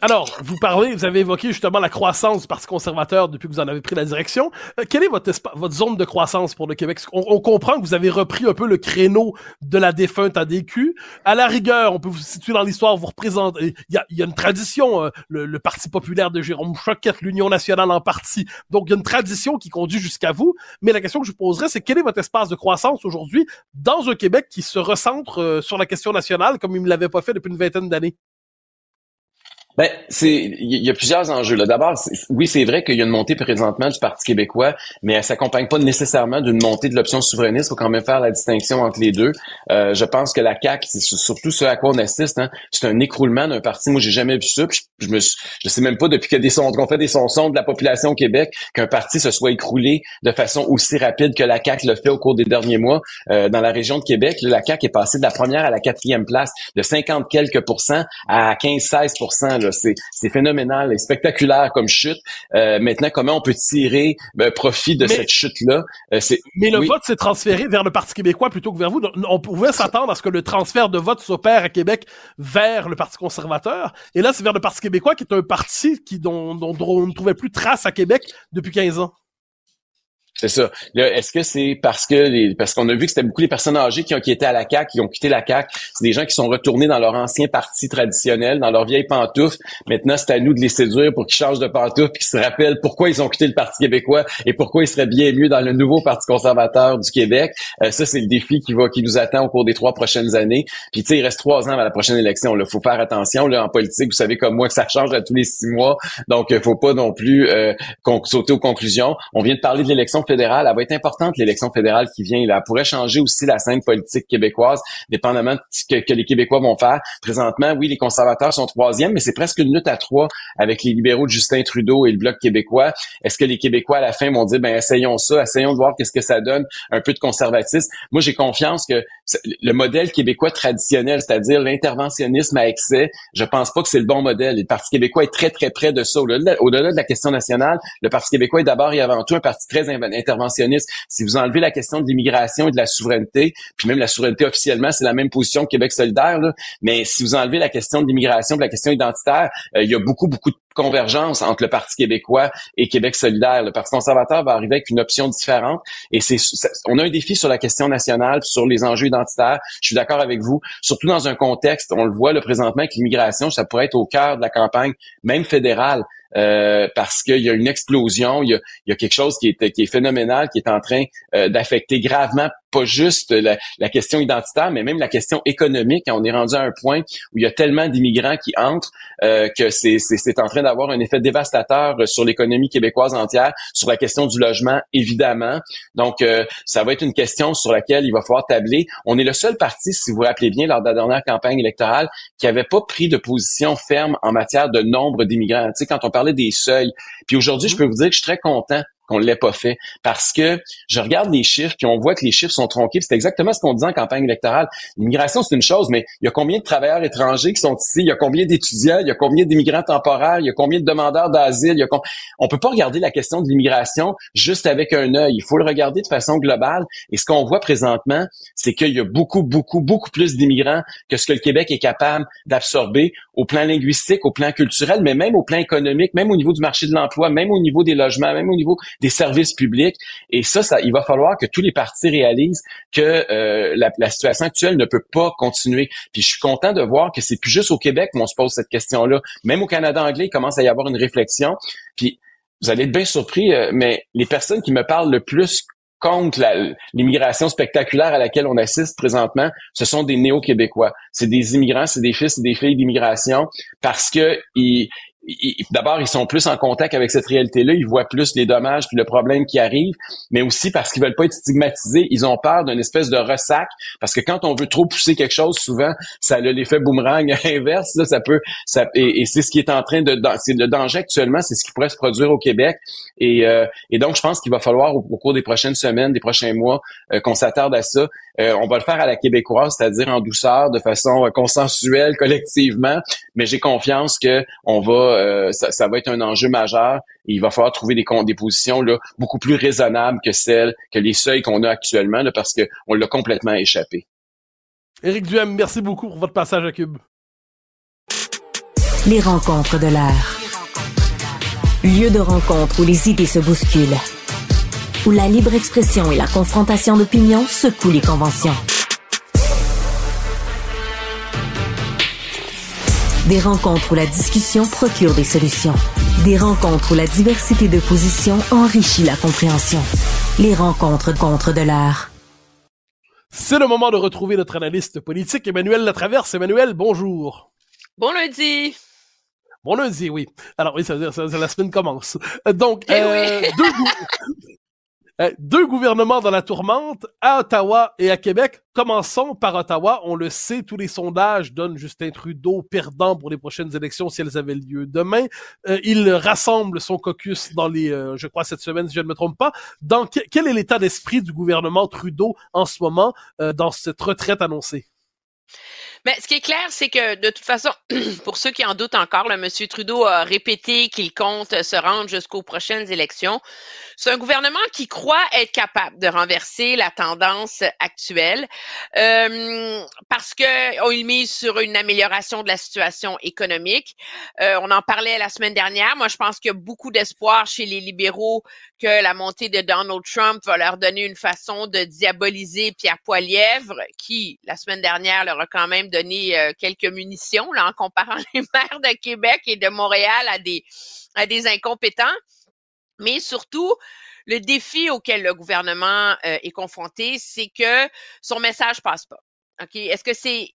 Alors, vous parlez, vous avez évoqué justement la croissance du Parti conservateur depuis que vous en avez pris la direction. Euh, quelle est votre, votre zone de croissance pour le Québec? On, comprend que vous avez repris un peu le créneau de la défunte ADQ. À la rigueur, on peut vous situer dans l'histoire, vous représenter. Il y a, y a, une tradition, euh, le, Parti populaire de Jérôme Choquette, l'Union nationale en partie. Donc, il y a une tradition qui conduit jusqu'à vous. Mais la question que je vous poserais, c'est quel est votre espace de croissance aujourd'hui dans un Québec qui se recentre euh, sur la question nationale comme il ne l'avait pas fait depuis une vingtaine d'années? Ben, c'est, il y a plusieurs enjeux là. D'abord, oui, c'est vrai qu'il y a une montée présentement du Parti québécois, mais elle s'accompagne pas nécessairement d'une montée de l'option souverainiste. Il faut quand même faire la distinction entre les deux. Euh, je pense que la CAQ, c'est surtout ce à quoi on assiste. Hein, c'est un écroulement d'un parti. Moi, j'ai jamais vu ça. je, me, je sais même pas depuis que des qu'on fait des sons de la population au Québec qu'un parti se soit écroulé de façon aussi rapide que la CAQ le fait au cours des derniers mois euh, dans la région de Québec. la CAQ est passée de la première à la quatrième place, de 50 quelques pourcents à 15-16 c'est phénoménal et spectaculaire comme chute. Euh, maintenant, comment on peut tirer ben, profit de cette chute-là? Euh, mais le vote s'est transféré vers le Parti québécois plutôt que vers vous. On pouvait s'attendre à ce que le transfert de vote s'opère à Québec vers le Parti conservateur. Et là, c'est vers le Parti québécois qui est un parti qui, dont, dont on ne trouvait plus trace à Québec depuis 15 ans. C'est ça. Est-ce que c'est parce que les, parce qu'on a vu que c'était beaucoup les personnes âgées qui ont qui étaient à la CAC, qui ont quitté la CAC, c'est des gens qui sont retournés dans leur ancien parti traditionnel, dans leur vieille pantoufle. Maintenant, c'est à nous de les séduire pour qu'ils changent de pantoufle, qu'ils se rappellent pourquoi ils ont quitté le Parti québécois et pourquoi ils seraient bien mieux dans le nouveau Parti conservateur du Québec. Euh, ça, c'est le défi qui va qui nous attend au cours des trois prochaines années. Puis tu sais, il reste trois ans à la prochaine élection. Il faut faire attention. Là, en politique, vous savez comme moi que ça change à tous les six mois, donc il faut pas non plus euh, sauter aux conclusions. On vient de parler de l'élection fédérale, elle va être importante, l'élection fédérale qui vient. Là. Elle pourrait changer aussi la scène politique québécoise, dépendamment de ce que, les Québécois vont faire. Présentement, oui, les conservateurs sont troisième, mais c'est presque une lutte à trois avec les libéraux de Justin Trudeau et le Bloc québécois. Est-ce que les Québécois, à la fin, vont dire, ben essayons ça, essayons de voir qu'est-ce que ça donne, un peu de conservatisme? Moi, j'ai confiance que le modèle québécois traditionnel, c'est-à-dire l'interventionnisme à excès, je pense pas que c'est le bon modèle. le Parti québécois est très, très près de ça. Au-delà de la question nationale, le Parti québécois est d'abord et avant tout un parti très interventionniste. Si vous enlevez la question de l'immigration et de la souveraineté, puis même la souveraineté officiellement, c'est la même position que Québec solidaire, mais si vous enlevez la question de l'immigration, de la question identitaire, euh, il y a beaucoup, beaucoup de convergence entre le Parti québécois et Québec solidaire. Le Parti conservateur va arriver avec une option différente et c'est on a un défi sur la question nationale, sur les enjeux identitaires. Je suis d'accord avec vous, surtout dans un contexte, on le voit le présentement avec l'immigration, ça pourrait être au cœur de la campagne même fédérale. Euh, parce qu'il y a une explosion, il y a, quelque chose qui est, qui est phénoménal, qui est en train euh, d'affecter gravement pas juste la, la, question identitaire, mais même la question économique. On est rendu à un point où il y a tellement d'immigrants qui entrent euh, que c'est en train d'avoir un effet dévastateur sur l'économie québécoise entière, sur la question du logement, évidemment. Donc, euh, ça va être une question sur laquelle il va falloir tabler. On est le seul parti, si vous vous rappelez bien, lors de la dernière campagne électorale, qui avait pas pris de position ferme en matière de nombre d'immigrants. Tu sais, quand on parlait des seuils. Puis aujourd'hui, je mmh. peux vous dire que je suis très content qu'on l'ait pas fait. Parce que je regarde les chiffres, puis on voit que les chiffres sont tronqués. C'est exactement ce qu'on disait en campagne électorale. L'immigration, c'est une chose, mais il y a combien de travailleurs étrangers qui sont ici? Il y a combien d'étudiants? Il y a combien d'immigrants temporaires? Il y a combien de demandeurs d'asile? A On peut pas regarder la question de l'immigration juste avec un œil. Il faut le regarder de façon globale. Et ce qu'on voit présentement, c'est qu'il y a beaucoup, beaucoup, beaucoup plus d'immigrants que ce que le Québec est capable d'absorber au plan linguistique, au plan culturel, mais même au plan économique, même au niveau du marché de l'emploi, même au niveau des logements, même au niveau des services publics. Et ça, ça, il va falloir que tous les partis réalisent que euh, la, situation actuelle ne peut pas continuer. Puis je suis content de voir que c'est plus juste au Québec qu'on se pose cette question-là. Même au Canada anglais, il commence à y avoir une réflexion. Puis vous allez être bien surpris, euh, mais les personnes qui me parlent le plus contre l'immigration spectaculaire à laquelle on assiste présentement, ce sont des néo-québécois. C'est des immigrants, c'est des fils et des filles d'immigration parce que ils, d'abord, ils sont plus en contact avec cette réalité-là, ils voient plus les dommages puis le problème qui arrive, mais aussi parce qu'ils veulent pas être stigmatisés, ils ont peur d'une espèce de ressac, parce que quand on veut trop pousser quelque chose, souvent, ça a l'effet boomerang [laughs] inverse, là, ça peut, ça, et, c'est ce qui est en train de, c'est le danger actuellement, c'est ce qui pourrait se produire au Québec, et, euh, et donc je pense qu'il va falloir au, cours des prochaines semaines, des prochains mois, euh, qu'on s'attarde à ça. Euh, on va le faire à la québécoise, c'est-à-dire en douceur, de façon consensuelle, collectivement, mais j'ai confiance que on va euh, ça, va être un enjeu majeur. Et il va falloir trouver des, des positions là, beaucoup plus raisonnables que celles, que les seuils qu'on a actuellement, là, parce qu'on l'a complètement échappé. Éric Duhem, merci beaucoup pour votre passage à Cube. Les rencontres de l'air. Lieu de rencontre où les idées se bousculent. Où la libre expression et la confrontation d'opinions secouent les conventions. Des rencontres où la discussion procure des solutions. Des rencontres où la diversité de positions enrichit la compréhension. Les rencontres contre de l'art. C'est le moment de retrouver notre analyste politique Emmanuel Latraverse. Emmanuel, bonjour. Bon lundi. Bon lundi, oui. Alors oui, ça veut dire que la semaine commence. Donc, eh euh, deux, euh, [laughs] deux gouvernements dans la tourmente, à Ottawa et à Québec. Commençons par Ottawa. On le sait, tous les sondages donnent Justin Trudeau perdant pour les prochaines élections si elles avaient lieu demain. Euh, il rassemble son caucus dans les, euh, je crois, cette semaine, si je ne me trompe pas. Dans quel est l'état d'esprit du gouvernement Trudeau en ce moment dans cette retraite annoncée? Mais ce qui est clair, c'est que de toute façon, [clears throat] pour ceux qui en doutent encore, M. Trudeau a répété qu'il compte se rendre jusqu'aux prochaines élections. C'est un gouvernement qui croit être capable de renverser la tendance actuelle euh, parce que il mise sur une amélioration de la situation économique. Euh, on en parlait la semaine dernière. Moi, je pense qu'il y a beaucoup d'espoir chez les libéraux que la montée de Donald Trump va leur donner une façon de diaboliser Pierre Poilièvre, qui la semaine dernière leur a quand même donné euh, quelques munitions en comparant [laughs] les maires de Québec et de Montréal à des incompétents mais surtout, le défi auquel le gouvernement euh, est confronté, c'est que son message passe pas. Est-ce que c'est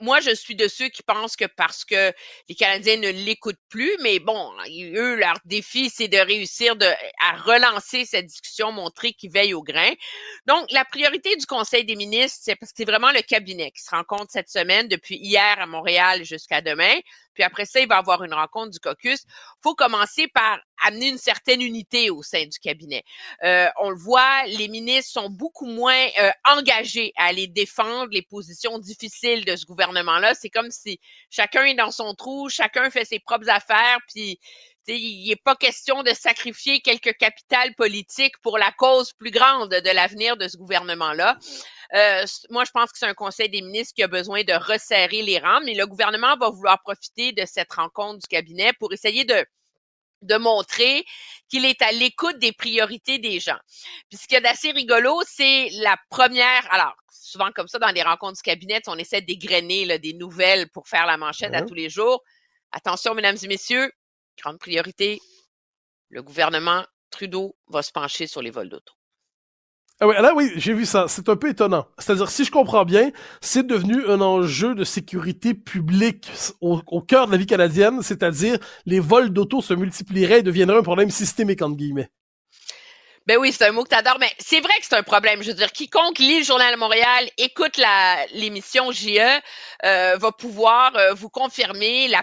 moi, je suis de ceux qui pensent que parce que les Canadiens ne l'écoutent plus, mais bon, eux, leur défi, c'est de réussir à relancer cette discussion, montrer qu'ils veillent au grain. Donc, la priorité du Conseil des ministres, c'est parce que c'est vraiment le cabinet qui se rencontre cette semaine depuis hier à Montréal jusqu'à demain. Puis après ça, il va avoir une rencontre du caucus. faut commencer par amener une certaine unité au sein du cabinet. Euh, on le voit, les ministres sont beaucoup moins euh, engagés à aller défendre les positions difficiles de ce gouvernement-là. C'est comme si chacun est dans son trou, chacun fait ses propres affaires, puis il n'est pas question de sacrifier quelques capitales politiques pour la cause plus grande de l'avenir de ce gouvernement-là. Euh, moi, je pense que c'est un conseil des ministres qui a besoin de resserrer les rangs, mais le gouvernement va vouloir profiter de cette rencontre du cabinet pour essayer de de montrer qu'il est à l'écoute des priorités des gens. Puis ce qui est assez rigolo, c'est la première. Alors, souvent comme ça, dans les rencontres du cabinet, on essaie d'égrener des nouvelles pour faire la manchette à tous les jours. Attention, mesdames et messieurs, grande priorité, le gouvernement Trudeau va se pencher sur les vols d'auto. Ah oui, là, oui, j'ai vu ça. C'est un peu étonnant. C'est-à-dire, si je comprends bien, c'est devenu un enjeu de sécurité publique au, cœur de la vie canadienne, c'est-à-dire les vols d'auto se multiplieraient et deviendraient un problème systémique, entre guillemets. Ben oui, c'est un mot que t'adores, mais c'est vrai que c'est un problème. Je veux dire, quiconque lit le Journal de Montréal, écoute l'émission JE, euh, va pouvoir euh, vous confirmer la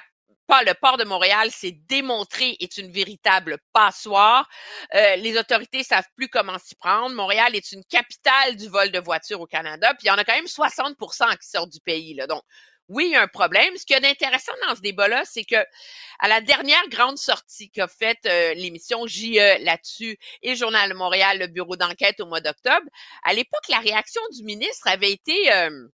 le port de Montréal, c'est démontré, est une véritable passoire. Euh, les autorités savent plus comment s'y prendre. Montréal est une capitale du vol de voitures au Canada, puis il y en a quand même 60% qui sortent du pays. Là. Donc, oui, il y a un problème. Ce qui est intéressant dans ce débat-là, c'est que à la dernière grande sortie qu'a faite euh, l'émission JE là-dessus et Journal Montréal, le bureau d'enquête au mois d'octobre, à l'époque, la réaction du ministre avait été euh,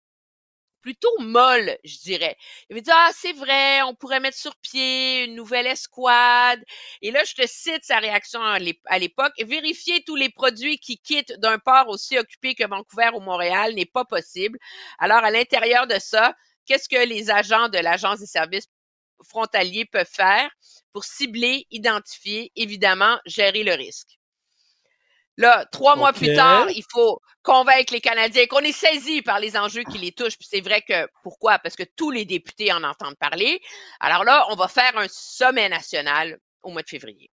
plutôt molle, je dirais. Il avait dit, ah, c'est vrai, on pourrait mettre sur pied une nouvelle escouade. Et là, je te cite sa réaction à l'époque. Vérifier tous les produits qui quittent d'un port aussi occupé que Vancouver ou Montréal n'est pas possible. Alors, à l'intérieur de ça, qu'est-ce que les agents de l'Agence des services frontaliers peuvent faire? Pour cibler, identifier, évidemment, gérer le risque? Là, trois mois plus tard, il faut convaincre les Canadiens qu'on est saisi par les enjeux qui les touchent. Puis c'est vrai que pourquoi? Parce que tous les députés en entendent parler. Alors là, on va faire un sommet national au mois de février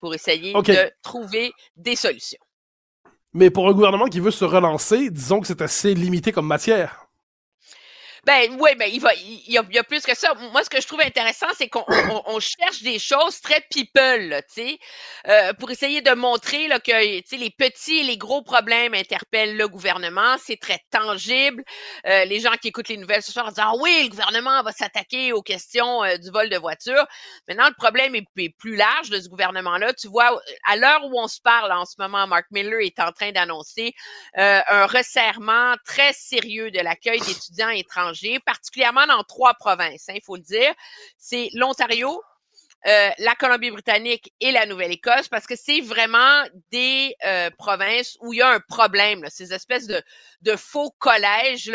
pour essayer de trouver des solutions. Mais pour un gouvernement qui veut se relancer, disons que c'est assez limité comme matière. Ben oui, ben il il y, a, il y, a, plus que ça. Moi, ce que je trouve intéressant, c'est qu'on on, cherche des choses très people, tu sais, euh, pour essayer de montrer là, que les petits et les gros problèmes interpellent le gouvernement. C'est très tangible. Euh, les gens qui écoutent les nouvelles ce soir disent ah oui, le gouvernement va s'attaquer aux questions euh, du vol de voiture. Maintenant, le problème est, plus large de ce gouvernement-là. Tu vois, à l'heure où on se parle en ce moment, Mark Miller est en train d'annoncer un resserrement très sérieux de l'accueil d'étudiants étrangers particulièrement dans trois provinces, hein, il faut le dire. C'est l'Ontario, euh, la Colombie-Britannique et la Nouvelle-Écosse, parce que c'est vraiment des euh, provinces où il y a un problème, ces espèces de, faux collèges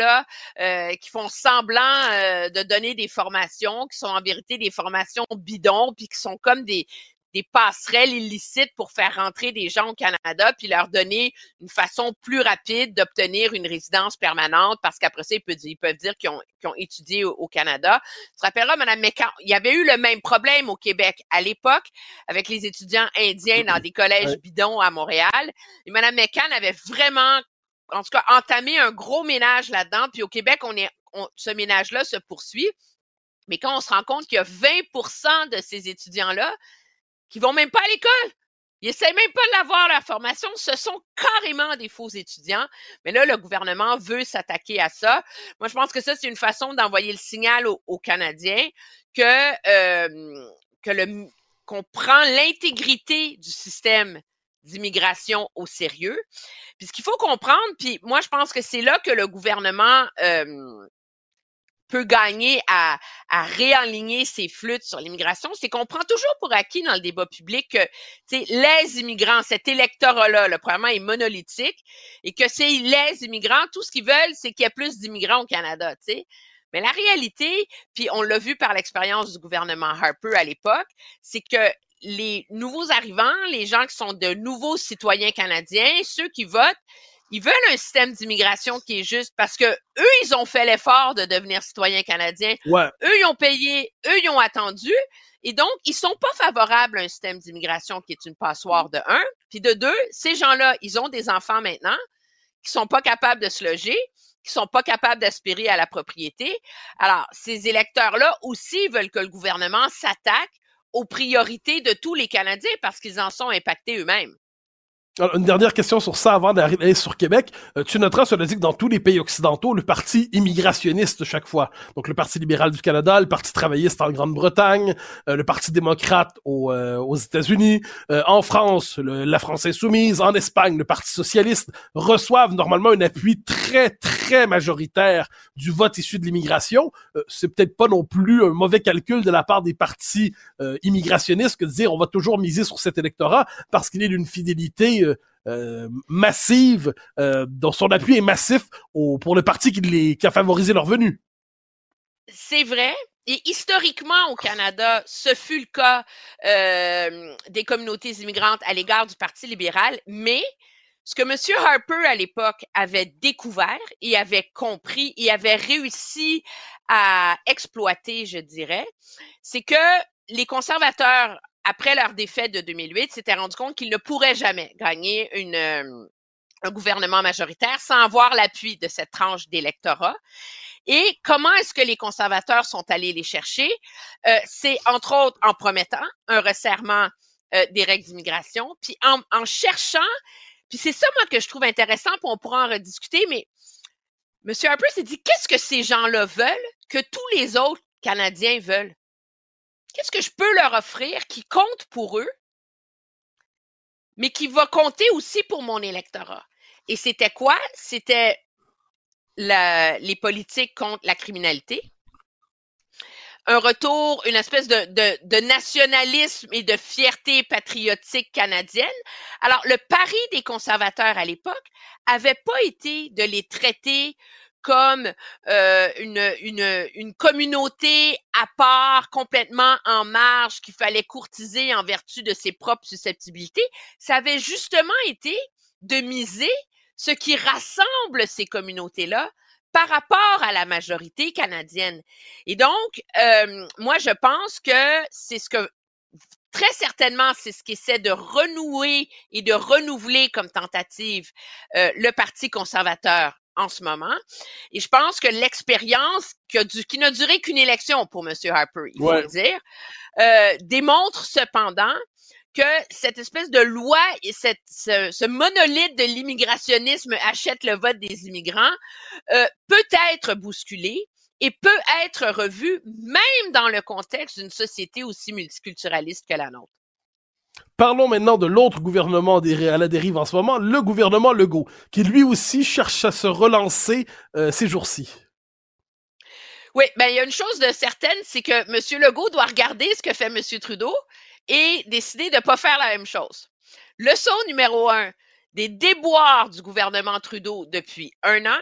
euh, qui font semblant de donner des formations, qui sont en vérité des formations bidons, puis qui sont comme des, des passerelles illicites pour faire rentrer des gens au Canada, puis leur donner une façon plus rapide d'obtenir une résidence permanente, parce qu'après ça, ils peuvent, ils peuvent dire qu'ils ont, ont, étudié au, Canada. Tu te rappelleras, Mme McCann, il y avait eu le même problème au Québec à l'époque avec les étudiants indiens dans des collèges bidons à Montréal. Et Mme McCann avait vraiment en tout cas, entamé un gros ménage là-dedans. Puis au Québec, on est, ce ménage-là se poursuit. Mais quand on se rend compte qu'il y a 20% de ces étudiants-là qui vont même pas à l'école, ils essaient même pas de l'avoir la formation, ce sont carrément des faux étudiants. Mais là, le gouvernement veut s'attaquer à ça. Moi, je pense que ça, c'est une façon d'envoyer le signal aux, Canadiens que, euh, que le, qu'on prend l'intégrité du système d'immigration au sérieux. Puis ce qu'il faut comprendre, puis moi je pense que c'est là que le gouvernement euh, peut gagner à, réaligner ses flûtes sur l'immigration, c'est qu'on prend toujours pour acquis dans le débat public que les immigrants, cet électorat-là, le premièrement, est monolithique et que c'est les immigrants, tout ce qu'ils veulent, c'est qu'il y ait plus d'immigrants au Canada. Mais la réalité, puis on l'a vu par l'expérience du gouvernement Harper à l'époque, c'est que les nouveaux arrivants, les gens qui sont de nouveaux citoyens canadiens, ceux qui votent, ils veulent un système d'immigration qui est juste parce que eux, ils ont fait l'effort de devenir citoyens canadiens. Eux, ils ont payé, eux, ils ont attendu. Et donc, ils sont pas favorables à un système d'immigration qui est une passoire de un. Puis de deux, ces gens-là, ils ont des enfants maintenant qui sont pas capables de se loger, qui sont pas capables d'aspirer à la propriété. Alors, ces électeurs-là aussi veulent que le gouvernement s'attaque aux priorités de tous les Canadiens parce qu'ils en sont impactés eux-mêmes une dernière question sur ça avant d'arriver sur Québec. Euh, tu noteras, cela dit que dans tous les pays occidentaux, le parti immigrationniste chaque fois. Donc le Parti libéral du Canada, le Parti travailliste en Grande-Bretagne, euh, le Parti démocrate euh, aux États-Unis, en France, la France insoumise, en Espagne, le Parti socialiste reçoivent normalement un appui très très majoritaire du vote issu de l'immigration. C'est peut-être pas non plus un mauvais calcul de la part des partis immigrationnistes que de dire on va toujours miser sur cet électorat parce qu'il est d'une fidélité euh, euh, massive, euh, dont son appui est massif pour le parti qui, qui a favorisé leur venue. C'est vrai. Et historiquement, au Canada, ce fut le cas des communautés immigrantes à l'égard du Parti libéral, mais ce que M. Harper, à l'époque, avait découvert et avait compris et avait réussi à exploiter, je dirais, c'est que les conservateurs après leur défaite de 2008, s'étaient rendu compte qu'ils ne pourraient jamais gagner une, euh, un gouvernement majoritaire sans avoir l'appui de cette tranche d'électorat. Et comment est-ce que les conservateurs sont allés les chercher? Euh, c'est entre autres en promettant un resserrement euh, des règles d'immigration, puis en, en, cherchant, puis c'est ça moi que je trouve intéressant, puis on pourra en rediscuter, mais M. Harper s'est dit, qu'est-ce que ces gens-là veulent que tous les autres Canadiens veulent? Qu'est-ce que je peux leur offrir qui compte pour eux, mais qui va compter aussi pour mon électorat? Et c'était quoi? C'était les politiques contre la criminalité, un retour, une espèce de, nationalisme et de fierté patriotique canadienne. Alors, le pari des conservateurs à l'époque avait pas été de les traiter comme euh, une, une, communauté à part, complètement en marge, qu'il fallait courtiser en vertu de ses propres susceptibilités. Ça avait justement été de miser ce qui rassemble ces communautés-là par rapport à la majorité canadienne. Et donc, euh, moi, je pense que c'est ce que très certainement, c'est ce qui essaie de renouer et de renouveler comme tentative euh, le Parti conservateur en ce moment. Et je pense que l'expérience qui, n'a duré qu'une élection pour M. Harper, il faut le dire, euh, démontre cependant que cette espèce de loi et cette, ce, monolithe de l'immigrationnisme achète le vote des immigrants euh, peut être bousculé et peut être revu même dans le contexte d'une société aussi multiculturaliste que la nôtre. Parlons maintenant de l'autre gouvernement à la dérive en ce moment, le gouvernement Legault, qui lui aussi cherche à se relancer euh, ces jours-ci. Oui, ben il y a une chose de certaine, c'est que M. Legault doit regarder ce que fait M. Trudeau et décider de ne pas faire la même chose. Leçon numéro un des déboires du gouvernement Trudeau depuis un an,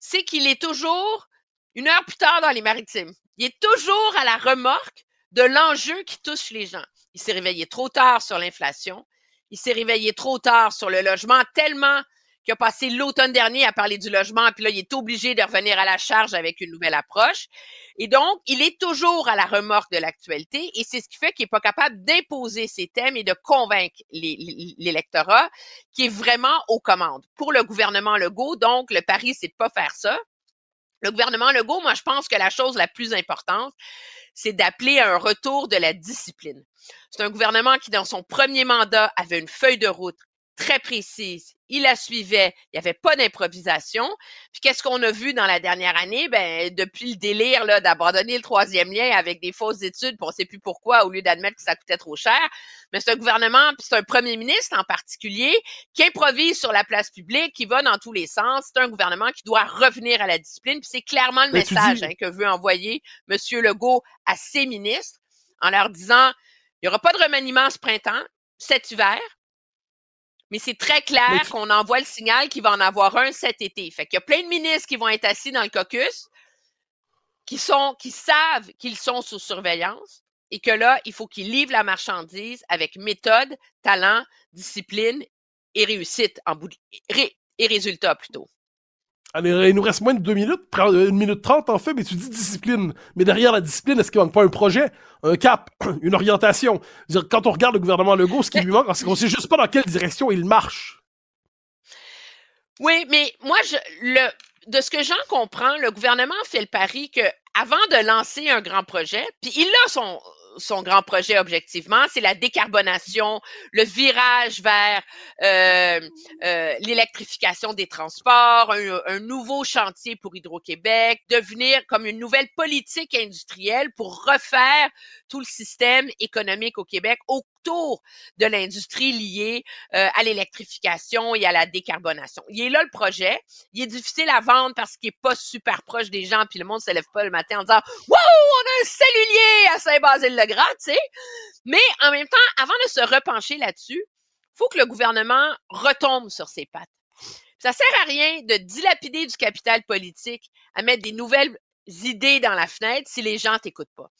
c'est qu'il est toujours une heure plus tard dans les maritimes. Il est toujours à la remorque de l'enjeu qui touche les gens. Il s'est réveillé trop tard sur l'inflation. Il s'est réveillé trop tard sur le logement, tellement qui a passé l'automne dernier à parler du logement, puis là, il est obligé de revenir à la charge avec une nouvelle approche. Et donc, il est toujours à la remorque de l'actualité, et c'est ce qui fait qu'il n'est pas capable d'imposer ses thèmes et de convaincre l'électorat qui est vraiment aux commandes. Pour le gouvernement Legault, donc, le pari, c'est de pas faire ça. Le gouvernement Legault, moi, je pense que la chose la plus importante, c'est d'appeler à un retour de la discipline. C'est un gouvernement qui, dans son premier mandat, avait une feuille de route très précise. Il la suivait. Il n'y avait pas d'improvisation. Puis qu'est-ce qu'on a vu dans la dernière année? Ben, depuis le délire là, d'abandonner le troisième lien avec des fausses études, on ne sait plus pourquoi, au lieu d'admettre que ça coûtait trop cher. Mais c'est un gouvernement, puis c'est un premier ministre en particulier, qui improvise sur la place publique, qui va dans tous les sens. C'est un gouvernement qui doit revenir à la discipline. Puis c'est clairement le message hein, que veut envoyer M. Legault à ses ministres en leur disant il n'y aura pas de remaniement ce printemps, cet hiver. Mais c'est très clair qu'on envoie le signal qu'il va en avoir un cet été. Fait qu'il y a plein de ministres qui vont être assis dans le caucus, qui sont, qui savent qu'ils sont sous surveillance et que là, il faut qu'ils livrent la marchandise avec méthode, talent, discipline et réussite en bout de, et résultat plutôt. Il nous reste moins de deux minutes, euh, une minute trente en fait, mais tu dis discipline. Mais derrière la discipline, est-ce qu'il manque pas un projet, un cap, [clears throat] une orientation? -dire, quand on regarde le gouvernement Legault, ce qui lui manque, c'est qu'on sait juste pas dans quelle direction il marche. Oui, mais moi, je, le, de ce que j'en comprends, le gouvernement fait le pari que avant de lancer un grand projet, puis il a son, son grand projet objectivement, c'est la décarbonation, le virage vers euh, euh, l'électrification des transports, un, un, nouveau chantier pour Hydro-Québec, devenir comme une nouvelle politique industrielle pour refaire tout le système économique au Québec de l'industrie liée euh, à l'électrification et à la décarbonation. Il est là le projet. Il est difficile à vendre parce qu'il est pas super proche des gens, puis le monde se lève pas le matin en disant « Wow, on a un cellulier à Saint-Basile-le-Grand! » tu sais. Mais en même temps, avant de se repencher là-dessus, faut que le gouvernement retombe sur ses pattes. Ça sert à rien de dilapider du capital politique à mettre des nouvelles idées dans la fenêtre si les gens t'écoutent pas.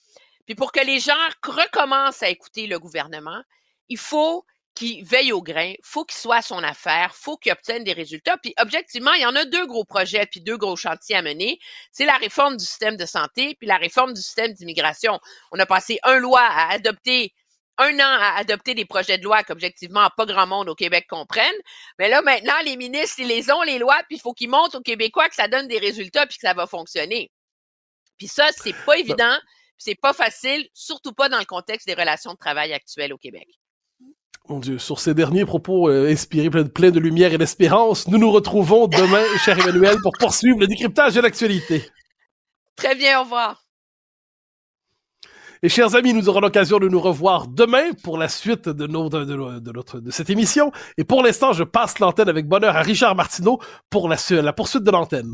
Puis pour que les gens recommencent à écouter le gouvernement, il faut qu'il veille au grain, faut qu'il soit à son affaire, faut qu'il obtienne des résultats. Puis objectivement, il y en a deux gros projets puis deux gros chantiers à mener. C'est la réforme du système de santé puis la réforme du système d'immigration. On a passé un loi à adopter un an à adopter des projets de loi qu'objectivement pas grand monde au Québec comprenne. Mais là, maintenant, les ministres, ils les ont, les lois, puis il faut qu'ils montrent aux Québécois que ça donne des résultats puis que ça va fonctionner. Puis ça, c'est pas bah évident. C'est pas facile, surtout pas dans le contexte des relations de travail actuelles au Québec. Mon Dieu, sur ces derniers propos euh, inspirés pleins de, lumière et d'espérance, nous nous retrouvons demain, [laughs] cher Emmanuel, pour poursuivre le décryptage de l'actualité. Très bien, au revoir. Et chers amis, nous aurons l'occasion de nous revoir demain pour la suite de, notre, de, notre, de cette émission. Et pour l'instant, je passe l'antenne avec bonheur à Richard Martineau pour la, la poursuite de l'antenne.